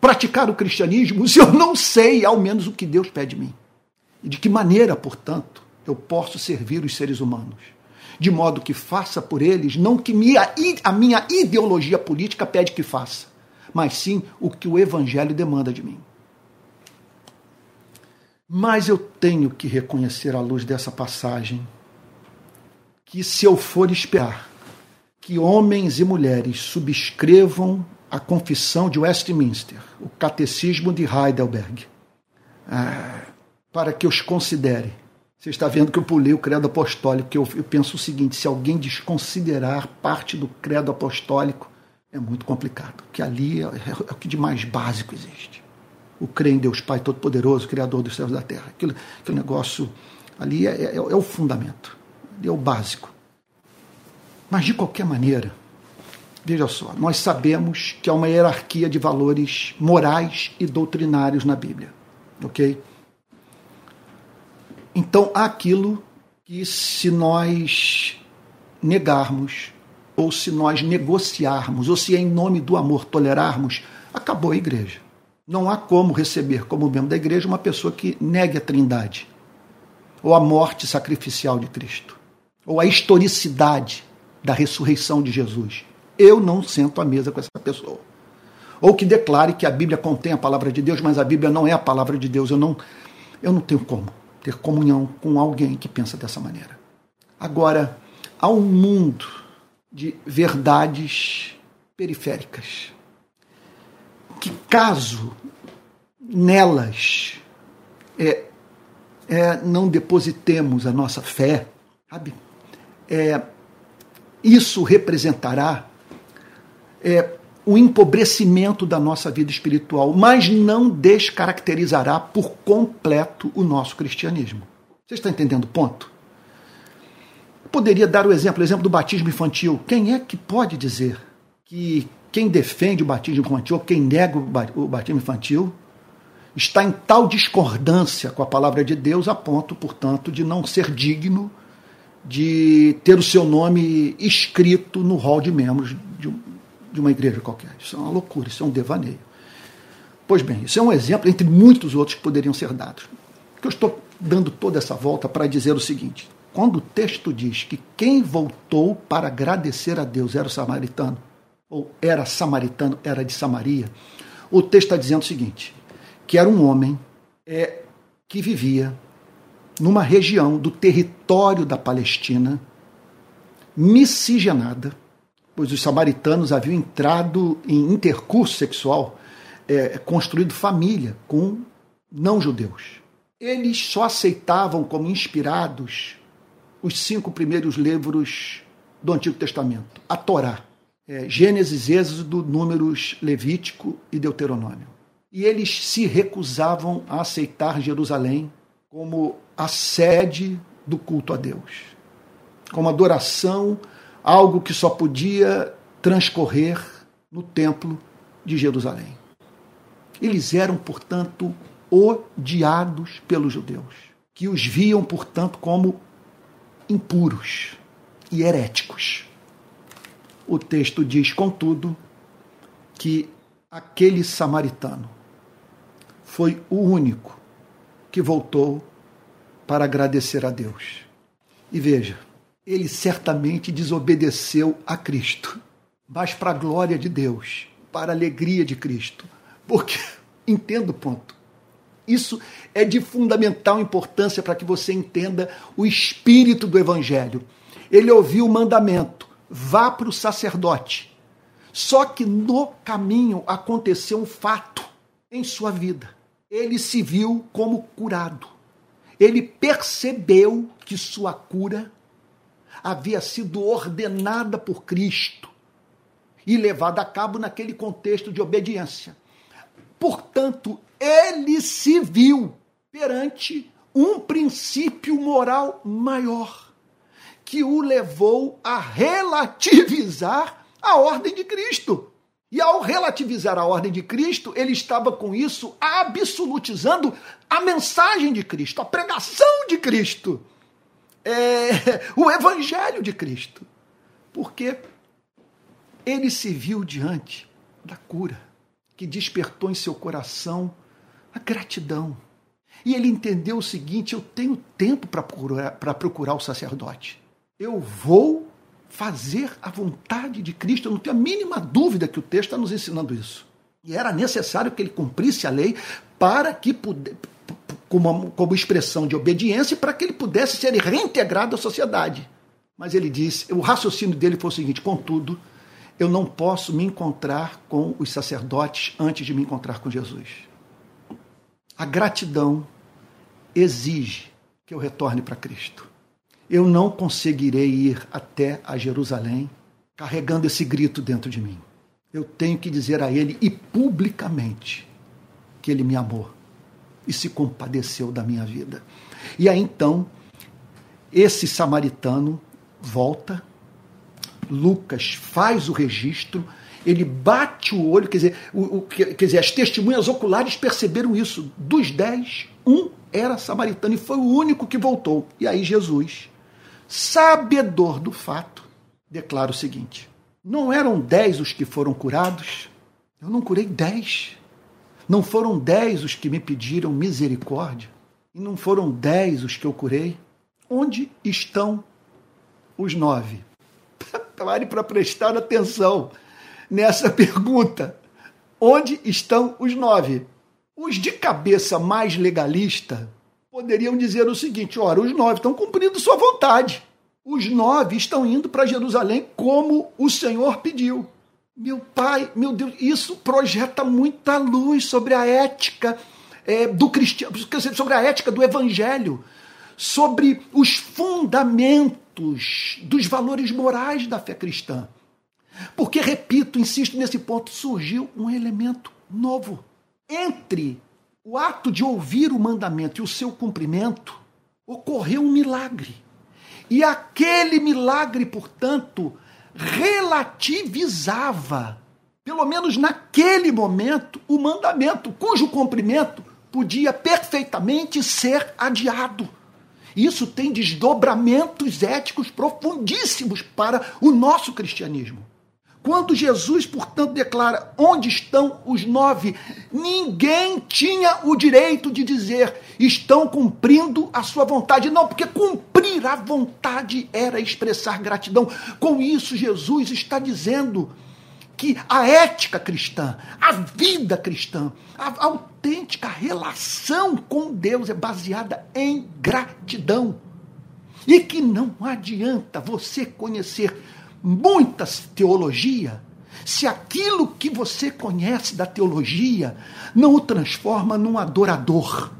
praticar o cristianismo se eu não sei ao menos o que Deus pede de mim? E de que maneira, portanto, eu posso servir os seres humanos? De modo que faça por eles não que minha, a minha ideologia política pede que faça, mas sim o que o evangelho demanda de mim. Mas eu tenho que reconhecer à luz dessa passagem que se eu for esperar que homens e mulheres subscrevam a Confissão de Westminster, o Catecismo de Heidelberg, ah, para que os considere. Você está vendo que eu pulei o credo apostólico, que eu, penso o seguinte: se alguém desconsiderar parte do credo apostólico, é muito complicado, que ali é, é, é o que de mais básico existe. O crer em Deus Pai Todo-Poderoso, Criador dos céus e da terra. Aquele, aquele negócio ali é, é, é o fundamento, é o básico. Mas, de qualquer maneira, Veja só, nós sabemos que há uma hierarquia de valores morais e doutrinários na Bíblia, ok? Então, há aquilo que, se nós negarmos, ou se nós negociarmos, ou se em nome do amor tolerarmos, acabou a igreja. Não há como receber como membro da igreja uma pessoa que negue a trindade, ou a morte sacrificial de Cristo, ou a historicidade da ressurreição de Jesus eu não sento à mesa com essa pessoa. Ou que declare que a Bíblia contém a palavra de Deus, mas a Bíblia não é a palavra de Deus. Eu não, eu não tenho como ter comunhão com alguém que pensa dessa maneira. Agora, há um mundo de verdades periféricas que, caso nelas é, é, não depositemos a nossa fé, sabe? É, isso representará é, o empobrecimento da nossa vida espiritual, mas não descaracterizará por completo o nosso cristianismo. Você está entendendo o ponto? poderia dar o exemplo, o exemplo do batismo infantil. Quem é que pode dizer que quem defende o batismo infantil, quem nega o batismo infantil, está em tal discordância com a palavra de Deus a ponto, portanto, de não ser digno de ter o seu nome escrito no rol de membros de de uma igreja qualquer. Isso é uma loucura, isso é um devaneio. Pois bem, isso é um exemplo entre muitos outros que poderiam ser dados. Que eu estou dando toda essa volta para dizer o seguinte: quando o texto diz que quem voltou para agradecer a Deus era o samaritano, ou era samaritano, era de Samaria, o texto está dizendo o seguinte: que era um homem é, que vivia numa região do território da Palestina miscigenada pois os samaritanos haviam entrado em intercurso sexual, é, construído família com não-judeus. Eles só aceitavam como inspirados os cinco primeiros livros do Antigo Testamento, a Torá, é, Gênesis, Êxodo, Números, Levítico e Deuteronômio. E eles se recusavam a aceitar Jerusalém como a sede do culto a Deus, como adoração algo que só podia transcorrer no templo de Jerusalém. Eles eram, portanto, odiados pelos judeus, que os viam, portanto, como impuros e heréticos. O texto diz, contudo, que aquele samaritano foi o único que voltou para agradecer a Deus. E veja, ele certamente desobedeceu a Cristo, mas para a glória de Deus, para a alegria de Cristo. Porque, entendo o ponto, Isso é de fundamental importância para que você entenda o espírito do Evangelho. Ele ouviu o mandamento: vá para o sacerdote. Só que no caminho aconteceu um fato em sua vida. Ele se viu como curado. Ele percebeu que sua cura havia sido ordenada por Cristo e levada a cabo naquele contexto de obediência. Portanto, ele se viu perante um princípio moral maior que o levou a relativizar a ordem de Cristo. E ao relativizar a ordem de Cristo, ele estava com isso absolutizando a mensagem de Cristo, a pregação de Cristo, é, o evangelho de Cristo. Porque ele se viu diante da cura, que despertou em seu coração a gratidão. E ele entendeu o seguinte: eu tenho tempo para procurar, procurar o sacerdote. Eu vou fazer a vontade de Cristo. Eu não tenho a mínima dúvida que o texto está nos ensinando isso. E era necessário que ele cumprisse a lei para que pudesse, como, como expressão de obediência, para que ele pudesse ser reintegrado à sociedade. Mas ele disse, o raciocínio dele foi o seguinte: contudo, eu não posso me encontrar com os sacerdotes antes de me encontrar com Jesus. A gratidão exige que eu retorne para Cristo eu não conseguirei ir até a Jerusalém carregando esse grito dentro de mim. Eu tenho que dizer a ele e publicamente que ele me amou e se compadeceu da minha vida. E aí então, esse samaritano volta, Lucas faz o registro, ele bate o olho, quer dizer, o, o, quer dizer, as testemunhas oculares perceberam isso. Dos dez, um era samaritano e foi o único que voltou. E aí Jesus sabedor do fato, declara o seguinte: Não eram dez os que foram curados? Eu não curei dez. Não foram dez os que me pediram misericórdia? E não foram dez os que eu curei? Onde estão os nove? Pare para prestar atenção nessa pergunta. Onde estão os nove? Os de cabeça mais legalista poderiam dizer o seguinte: ora, os nove estão cumprindo sua vontade. Os nove estão indo para Jerusalém como o Senhor pediu. Meu pai, meu Deus, isso projeta muita luz sobre a ética é, do cristiano, sobre a ética do evangelho, sobre os fundamentos dos valores morais da fé cristã. Porque, repito, insisto nesse ponto, surgiu um elemento novo. Entre o ato de ouvir o mandamento e o seu cumprimento, ocorreu um milagre. E aquele milagre, portanto, relativizava, pelo menos naquele momento, o mandamento, cujo cumprimento podia perfeitamente ser adiado. Isso tem desdobramentos éticos profundíssimos para o nosso cristianismo. Quando Jesus, portanto, declara onde estão os nove, ninguém tinha o direito de dizer estão cumprindo a sua vontade. Não, porque cumprir a vontade era expressar gratidão. Com isso, Jesus está dizendo que a ética cristã, a vida cristã, a autêntica relação com Deus é baseada em gratidão. E que não adianta você conhecer muitas teologia, se aquilo que você conhece da teologia não o transforma num adorador,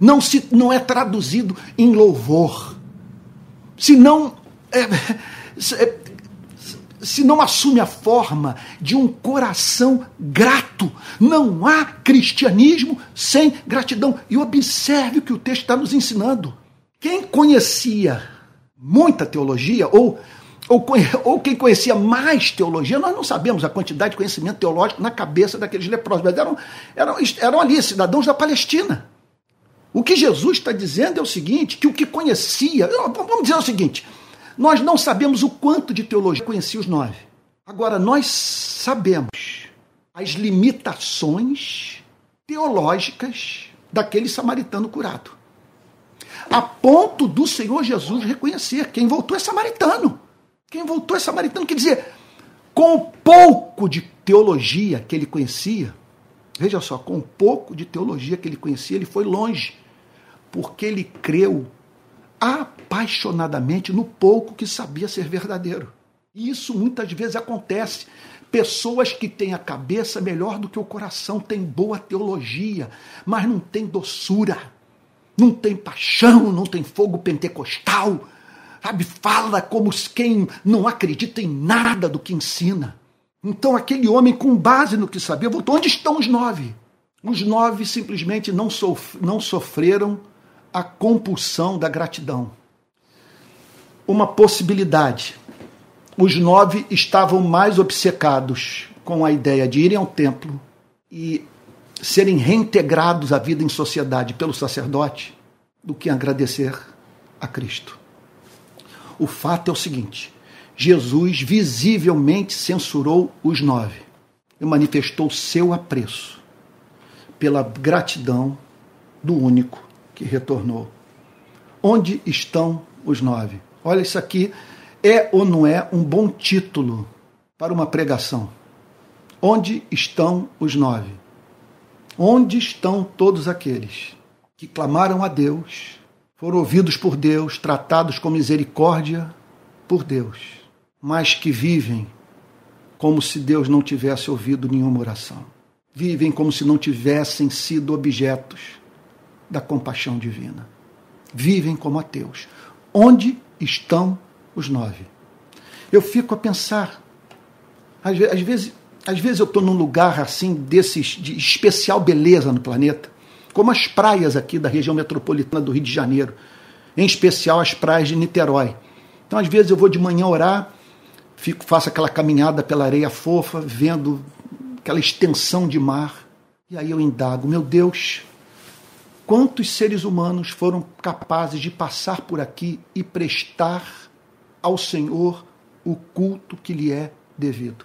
não, se, não é traduzido em louvor, se não, é, é, se não assume a forma de um coração grato, não há cristianismo sem gratidão. E observe o que o texto está nos ensinando. Quem conhecia muita teologia, ou ou, ou quem conhecia mais teologia, nós não sabemos a quantidade de conhecimento teológico na cabeça daqueles leprosos, mas eram, eram, eram ali cidadãos da Palestina. O que Jesus está dizendo é o seguinte: que o que conhecia, vamos dizer o seguinte, nós não sabemos o quanto de teologia conhecia os nove. Agora, nós sabemos as limitações teológicas daquele samaritano curado. A ponto do Senhor Jesus reconhecer: quem voltou é samaritano. Quem voltou é samaritano. Quer dizer, com o pouco de teologia que ele conhecia, Veja só, com um pouco de teologia que ele conhecia, ele foi longe, porque ele creu apaixonadamente no pouco que sabia ser verdadeiro. E isso muitas vezes acontece. Pessoas que têm a cabeça melhor do que o coração, têm boa teologia, mas não têm doçura, não tem paixão, não tem fogo pentecostal, sabe? Fala como quem não acredita em nada do que ensina. Então aquele homem, com base no que sabia, voltou. Onde estão os nove? Os nove simplesmente não, sof não sofreram a compulsão da gratidão. Uma possibilidade. Os nove estavam mais obcecados com a ideia de irem ao templo e serem reintegrados à vida em sociedade pelo sacerdote do que agradecer a Cristo. O fato é o seguinte: Jesus visivelmente censurou os nove e manifestou seu apreço pela gratidão do único que retornou. Onde estão os nove? Olha, isso aqui é ou não é um bom título para uma pregação? Onde estão os nove? Onde estão todos aqueles que clamaram a Deus, foram ouvidos por Deus, tratados com misericórdia por Deus? mas que vivem como se Deus não tivesse ouvido nenhuma oração. Vivem como se não tivessem sido objetos da compaixão divina. Vivem como ateus. Onde estão os nove? Eu fico a pensar, às vezes, às vezes eu estou num lugar assim desses de especial beleza no planeta, como as praias aqui da região metropolitana do Rio de Janeiro, em especial as praias de Niterói. Então, às vezes eu vou de manhã orar fico, faço aquela caminhada pela areia fofa, vendo aquela extensão de mar. E aí eu indago, meu Deus, quantos seres humanos foram capazes de passar por aqui e prestar ao Senhor o culto que lhe é devido?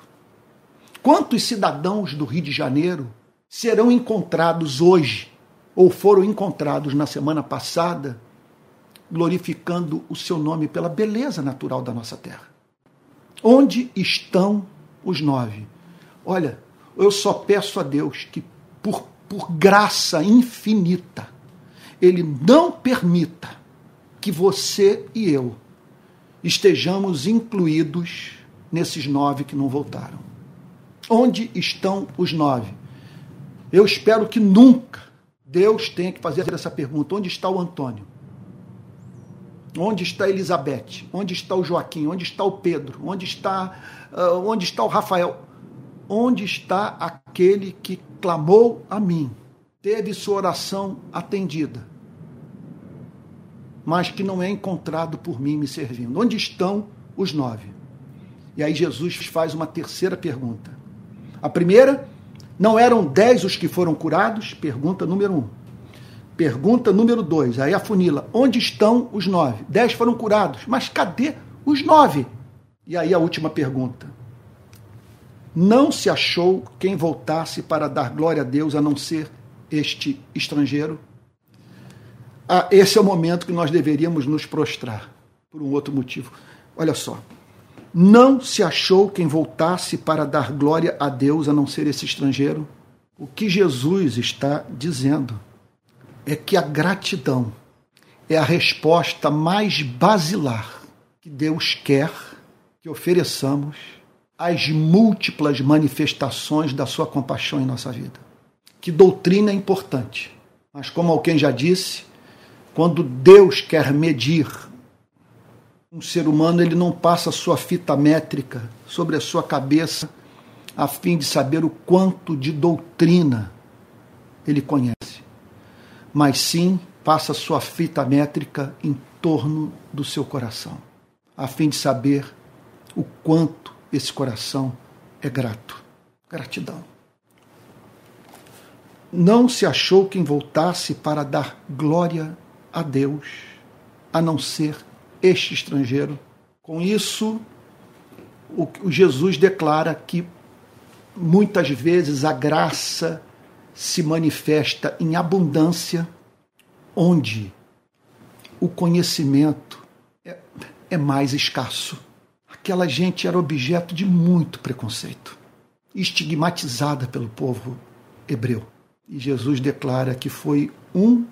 Quantos cidadãos do Rio de Janeiro serão encontrados hoje, ou foram encontrados na semana passada, glorificando o seu nome pela beleza natural da nossa terra? Onde estão os nove? Olha, eu só peço a Deus que, por, por graça infinita, Ele não permita que você e eu estejamos incluídos nesses nove que não voltaram. Onde estão os nove? Eu espero que nunca Deus tenha que fazer essa pergunta: onde está o Antônio? Onde está Elizabeth? Onde está o Joaquim? Onde está o Pedro? Onde está, uh, onde está o Rafael? Onde está aquele que clamou a mim, teve sua oração atendida, mas que não é encontrado por mim me servindo? Onde estão os nove? E aí Jesus faz uma terceira pergunta. A primeira, não eram dez os que foram curados? Pergunta número um. Pergunta número dois, aí a funila. Onde estão os nove? Dez foram curados, mas cadê os nove? E aí a última pergunta. Não se achou quem voltasse para dar glória a Deus a não ser este estrangeiro? Ah, esse é o momento que nós deveríamos nos prostrar, por um outro motivo. Olha só. Não se achou quem voltasse para dar glória a Deus a não ser esse estrangeiro? O que Jesus está dizendo? é que a gratidão é a resposta mais basilar que Deus quer que ofereçamos às múltiplas manifestações da sua compaixão em nossa vida. Que doutrina é importante, mas como alguém já disse, quando Deus quer medir um ser humano, ele não passa sua fita métrica sobre a sua cabeça a fim de saber o quanto de doutrina ele conhece mas sim passa sua fita métrica em torno do seu coração, a fim de saber o quanto esse coração é grato. Gratidão. Não se achou quem voltasse para dar glória a Deus, a não ser este estrangeiro. Com isso, o Jesus declara que muitas vezes a graça se manifesta em abundância, onde o conhecimento é, é mais escasso. Aquela gente era objeto de muito preconceito, estigmatizada pelo povo hebreu. E Jesus declara que foi um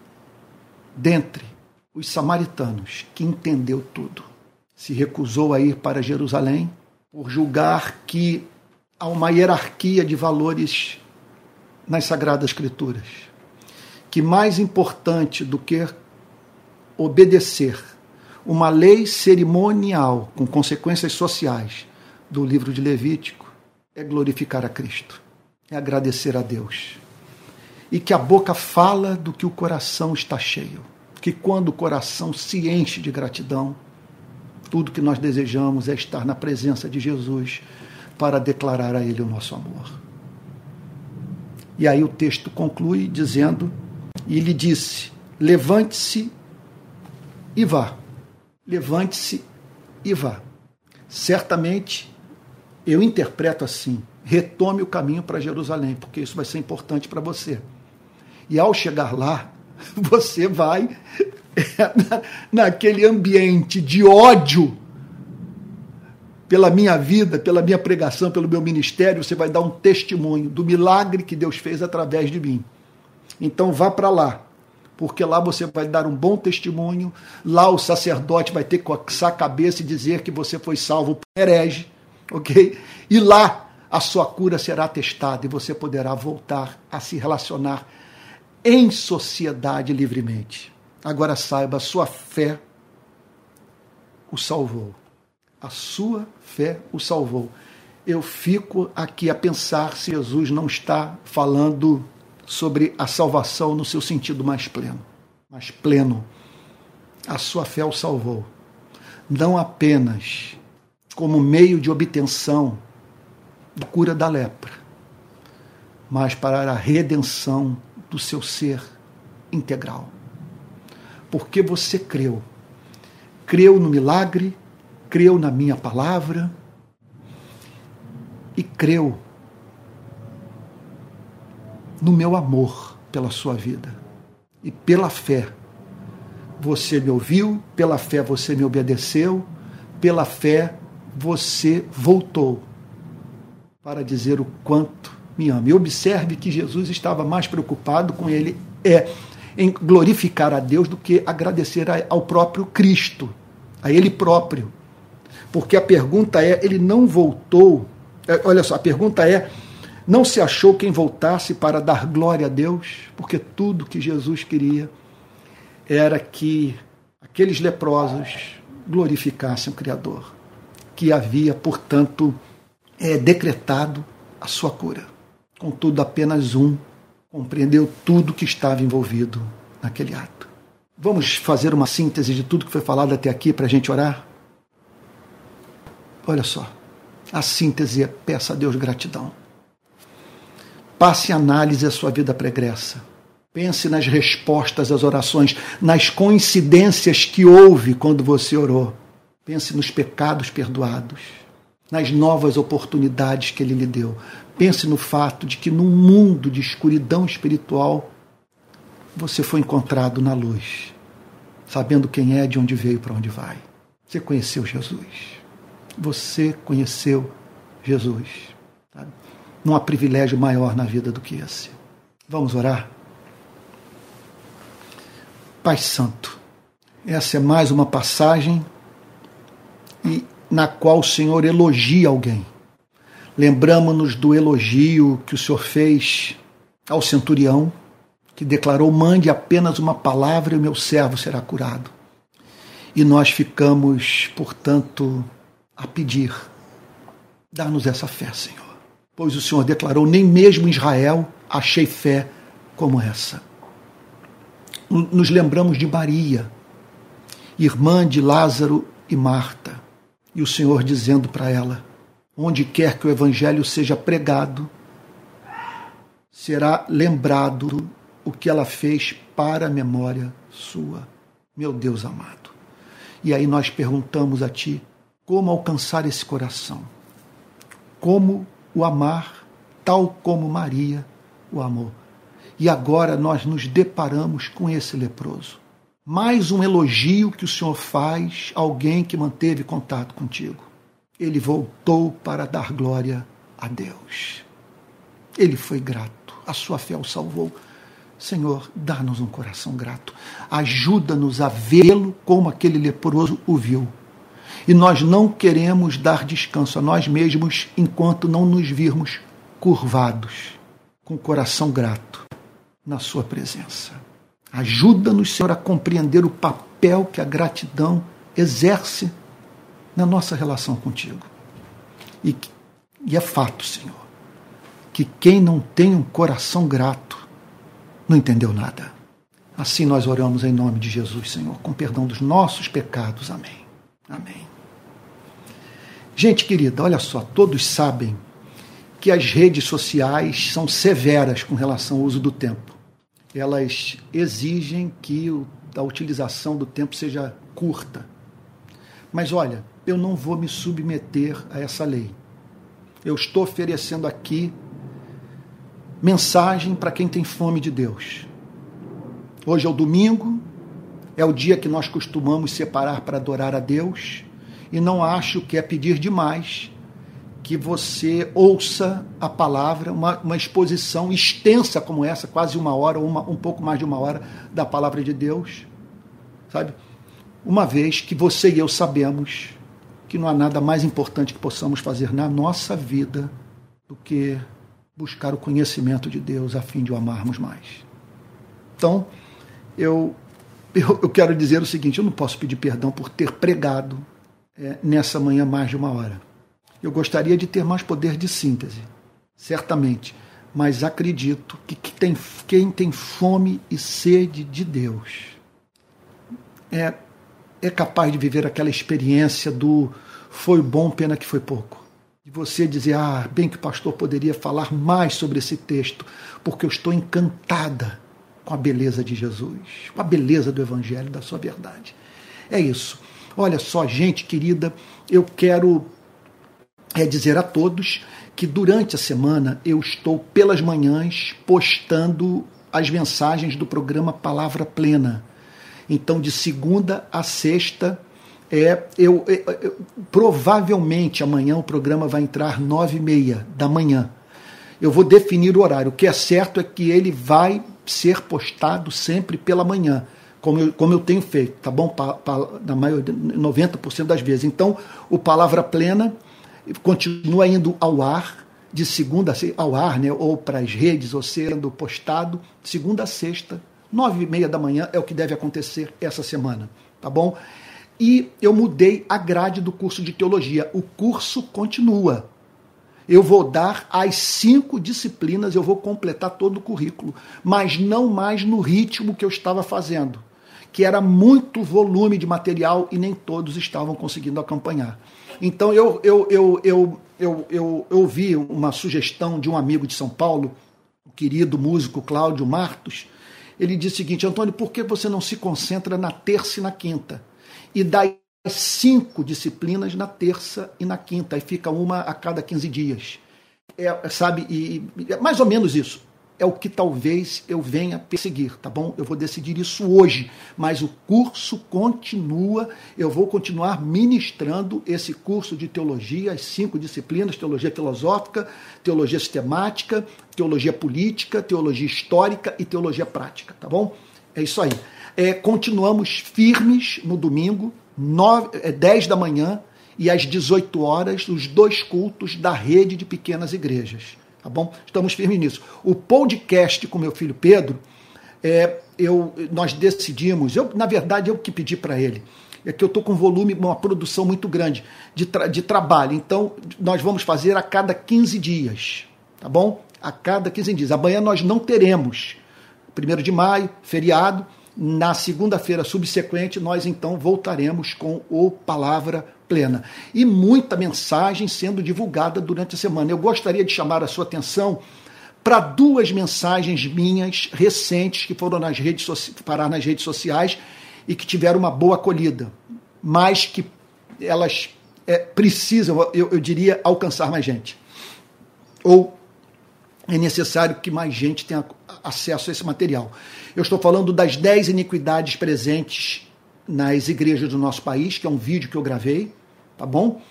dentre os samaritanos que entendeu tudo. Se recusou a ir para Jerusalém por julgar que há uma hierarquia de valores nas Sagradas Escrituras, que mais importante do que obedecer uma lei cerimonial com consequências sociais do livro de Levítico é glorificar a Cristo, é agradecer a Deus. E que a boca fala do que o coração está cheio. Que quando o coração se enche de gratidão, tudo que nós desejamos é estar na presença de Jesus para declarar a Ele o nosso amor. E aí o texto conclui dizendo: E lhe disse: Levante-se e vá. Levante-se e vá. Certamente eu interpreto assim: retome o caminho para Jerusalém, porque isso vai ser importante para você. E ao chegar lá, você vai naquele ambiente de ódio pela minha vida, pela minha pregação, pelo meu ministério, você vai dar um testemunho do milagre que Deus fez através de mim. Então vá para lá, porque lá você vai dar um bom testemunho, lá o sacerdote vai ter que coçar a cabeça e dizer que você foi salvo por herege, ok? E lá a sua cura será testada e você poderá voltar a se relacionar em sociedade livremente. Agora saiba, a sua fé o salvou. A sua fé o salvou. Eu fico aqui a pensar se Jesus não está falando sobre a salvação no seu sentido mais pleno. Mais pleno. A sua fé o salvou. Não apenas como meio de obtenção da cura da lepra, mas para a redenção do seu ser integral. Porque você creu. Creu no milagre, creu na minha palavra e creu no meu amor pela sua vida. E pela fé você me ouviu, pela fé você me obedeceu, pela fé você voltou para dizer o quanto me. E observe que Jesus estava mais preocupado com ele é em glorificar a Deus do que agradecer ao próprio Cristo, a ele próprio. Porque a pergunta é, ele não voltou. É, olha só, a pergunta é, não se achou quem voltasse para dar glória a Deus? Porque tudo que Jesus queria era que aqueles leprosos glorificassem o Criador, que havia, portanto, é, decretado a sua cura. Contudo, apenas um compreendeu tudo que estava envolvido naquele ato. Vamos fazer uma síntese de tudo que foi falado até aqui para a gente orar? Olha só, a síntese é peça a Deus gratidão. Passe análise a sua vida pregressa. Pense nas respostas às orações, nas coincidências que houve quando você orou. Pense nos pecados perdoados nas novas oportunidades que ele lhe deu. Pense no fato de que num mundo de escuridão espiritual você foi encontrado na luz, sabendo quem é, de onde veio, para onde vai. Você conheceu Jesus. Você conheceu Jesus. Sabe? Não há privilégio maior na vida do que esse. Vamos orar? Pai Santo, essa é mais uma passagem na qual o Senhor elogia alguém. Lembramos-nos do elogio que o Senhor fez ao centurião, que declarou: Mande apenas uma palavra e o meu servo será curado. E nós ficamos, portanto, a pedir: dá-nos essa fé, Senhor. Pois o Senhor declarou: Nem mesmo em Israel achei fé como essa. Nos lembramos de Maria, irmã de Lázaro e Marta e o Senhor dizendo para ela: onde quer que o Evangelho seja pregado, será lembrado o que ela fez para a memória sua. Meu Deus amado. E aí nós perguntamos a Ti como alcançar esse coração, como o amar, tal como Maria o amou. E agora nós nos deparamos com esse leproso mais um elogio que o Senhor faz a alguém que manteve contato contigo. Ele voltou para dar glória a Deus. Ele foi grato. a sua fé o salvou. Senhor, dá-nos um coração grato. Ajuda-nos a vê-lo como aquele leproso o viu. E nós não queremos dar descanso a nós mesmos enquanto não nos virmos curvados, com o coração grato na Sua presença. Ajuda-nos, Senhor, a compreender o papel que a gratidão exerce na nossa relação contigo. E, e é fato, Senhor, que quem não tem um coração grato não entendeu nada. Assim nós oramos em nome de Jesus, Senhor, com perdão dos nossos pecados. Amém. Amém. Gente querida, olha só, todos sabem que as redes sociais são severas com relação ao uso do tempo. Elas exigem que a utilização do tempo seja curta. Mas olha, eu não vou me submeter a essa lei. Eu estou oferecendo aqui mensagem para quem tem fome de Deus. Hoje é o domingo, é o dia que nós costumamos separar para adorar a Deus, e não acho que é pedir demais que você ouça a palavra, uma, uma exposição extensa como essa, quase uma hora, uma, um pouco mais de uma hora, da palavra de Deus, sabe? Uma vez que você e eu sabemos que não há nada mais importante que possamos fazer na nossa vida do que buscar o conhecimento de Deus a fim de o amarmos mais. Então, eu, eu, eu quero dizer o seguinte: eu não posso pedir perdão por ter pregado é, nessa manhã mais de uma hora. Eu gostaria de ter mais poder de síntese, certamente, mas acredito que quem tem, quem tem fome e sede de Deus é, é capaz de viver aquela experiência do foi bom, pena que foi pouco de você dizer, ah, bem que o pastor poderia falar mais sobre esse texto, porque eu estou encantada com a beleza de Jesus, com a beleza do Evangelho, da sua verdade. É isso. Olha só, gente querida, eu quero é, dizer a todos que durante a semana eu estou pelas manhãs postando as mensagens do programa Palavra Plena. Então, de segunda a sexta, é, eu, eu, eu, provavelmente amanhã o programa vai entrar nove e meia da manhã. Eu vou definir o horário. O que é certo é que ele vai ser postado sempre pela manhã, como eu, como eu tenho feito, tá bom? Pa, pa, na maioria, 90% das vezes. Então, o Palavra Plena continua indo ao ar de segunda a ao ar, né, ou para as redes, ou sendo postado segunda a sexta, nove e meia da manhã é o que deve acontecer essa semana, tá bom? e eu mudei a grade do curso de teologia. O curso continua. Eu vou dar as cinco disciplinas, eu vou completar todo o currículo, mas não mais no ritmo que eu estava fazendo, que era muito volume de material e nem todos estavam conseguindo acompanhar. Então eu, eu, eu, eu, eu, eu, eu ouvi uma sugestão de um amigo de São Paulo, o querido músico Cláudio Martos. Ele disse o seguinte: Antônio, por que você não se concentra na terça e na quinta? e das cinco disciplinas na terça e na quinta, e fica uma a cada 15 dias. É, sabe, e, e, é mais ou menos isso. É o que talvez eu venha perseguir, tá bom? Eu vou decidir isso hoje, mas o curso continua, eu vou continuar ministrando esse curso de teologia, as cinco disciplinas: teologia filosófica, teologia sistemática, teologia política, teologia histórica e teologia prática, tá bom? É isso aí é, continuamos firmes no domingo, 9, é, 10 da manhã e às 18 horas, os dois cultos da rede de pequenas igrejas. Tá bom? Estamos firmes nisso. O podcast com meu filho Pedro, é, eu, nós decidimos, eu, na verdade, eu que pedi para ele, é que eu estou com um volume, uma produção muito grande de, tra de trabalho. Então, nós vamos fazer a cada 15 dias, tá bom? A cada 15 dias. Amanhã nós não teremos. 1 de maio, feriado, na segunda-feira subsequente, nós então voltaremos com o Palavra Plena. E muita mensagem sendo divulgada durante a semana. Eu gostaria de chamar a sua atenção para duas mensagens minhas recentes que foram nas redes parar nas redes sociais e que tiveram uma boa acolhida, mas que elas é, precisam, eu, eu diria, alcançar mais gente. Ou é necessário que mais gente tenha acesso a esse material. Eu estou falando das 10 iniquidades presentes nas igrejas do nosso país, que é um vídeo que eu gravei, tá bom?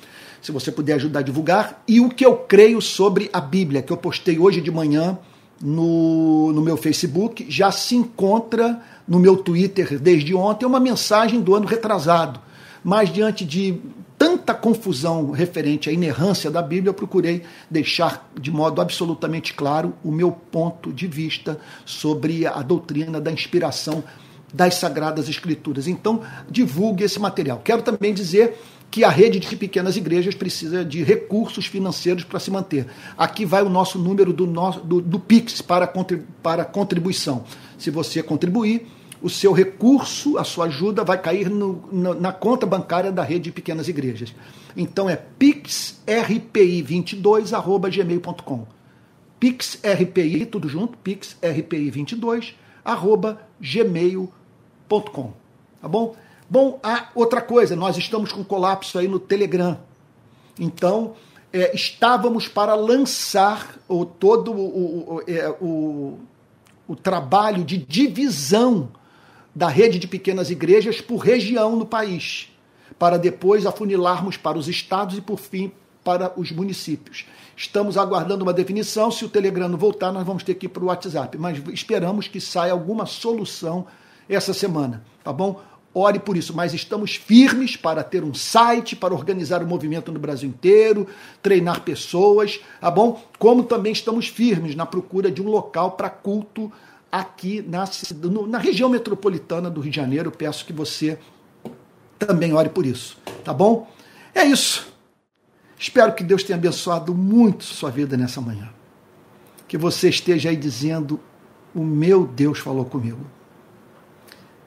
Se você puder ajudar a divulgar. E o que eu creio sobre a Bíblia, que eu postei hoje de manhã no, no meu Facebook, já se encontra no meu Twitter desde ontem uma mensagem do ano retrasado. Mas diante de tanta confusão referente à inerrância da Bíblia, eu procurei deixar de modo absolutamente claro o meu ponto de vista sobre a doutrina da inspiração das Sagradas Escrituras. Então, divulgue esse material. Quero também dizer que a rede de pequenas igrejas precisa de recursos financeiros para se manter. Aqui vai o nosso número do, nosso, do, do Pix para, para contribuição. Se você contribuir, o seu recurso, a sua ajuda vai cair no, na conta bancária da rede de pequenas igrejas. Então é pixrpi22@gmail.com. Pixrpi, tudo junto, pixrpi22@gmail.com. Tá bom? Bom, a outra coisa, nós estamos com colapso aí no Telegram. Então, é, estávamos para lançar o, todo o, o, é, o, o trabalho de divisão da rede de pequenas igrejas por região no país, para depois afunilarmos para os estados e, por fim, para os municípios. Estamos aguardando uma definição. Se o Telegram não voltar, nós vamos ter que ir para o WhatsApp. Mas esperamos que saia alguma solução essa semana, tá bom? Ore por isso, mas estamos firmes para ter um site, para organizar o movimento no Brasil inteiro, treinar pessoas, tá bom? Como também estamos firmes na procura de um local para culto aqui na, na região metropolitana do Rio de Janeiro. Peço que você também ore por isso, tá bom? É isso. Espero que Deus tenha abençoado muito sua vida nessa manhã. Que você esteja aí dizendo: O meu Deus falou comigo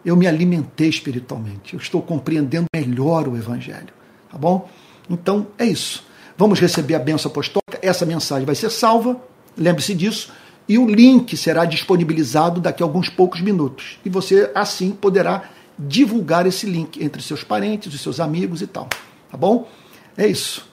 eu me alimentei espiritualmente. Eu estou compreendendo melhor o Evangelho. Tá bom? Então é isso. Vamos receber a benção apostólica. Essa mensagem vai ser salva, lembre-se disso, e o link será disponibilizado daqui a alguns poucos minutos. E você, assim, poderá divulgar esse link entre seus parentes, os seus amigos e tal. Tá bom? É isso.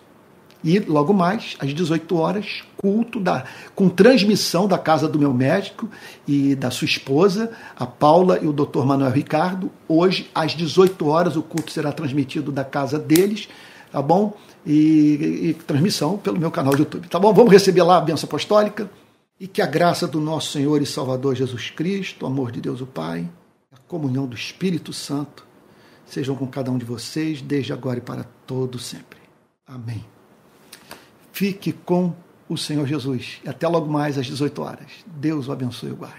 E logo mais, às 18 horas, culto da, com transmissão da casa do meu médico e da sua esposa, a Paula e o Dr. Manuel Ricardo. Hoje, às 18 horas, o culto será transmitido da casa deles, tá bom? E, e transmissão pelo meu canal do YouTube, tá bom? Vamos receber lá a benção apostólica e que a graça do nosso Senhor e Salvador Jesus Cristo, o amor de Deus o Pai, a comunhão do Espírito Santo sejam com cada um de vocês, desde agora e para todo sempre. Amém. Fique com o Senhor Jesus. E até logo mais às 18 horas. Deus o abençoe e o guarde.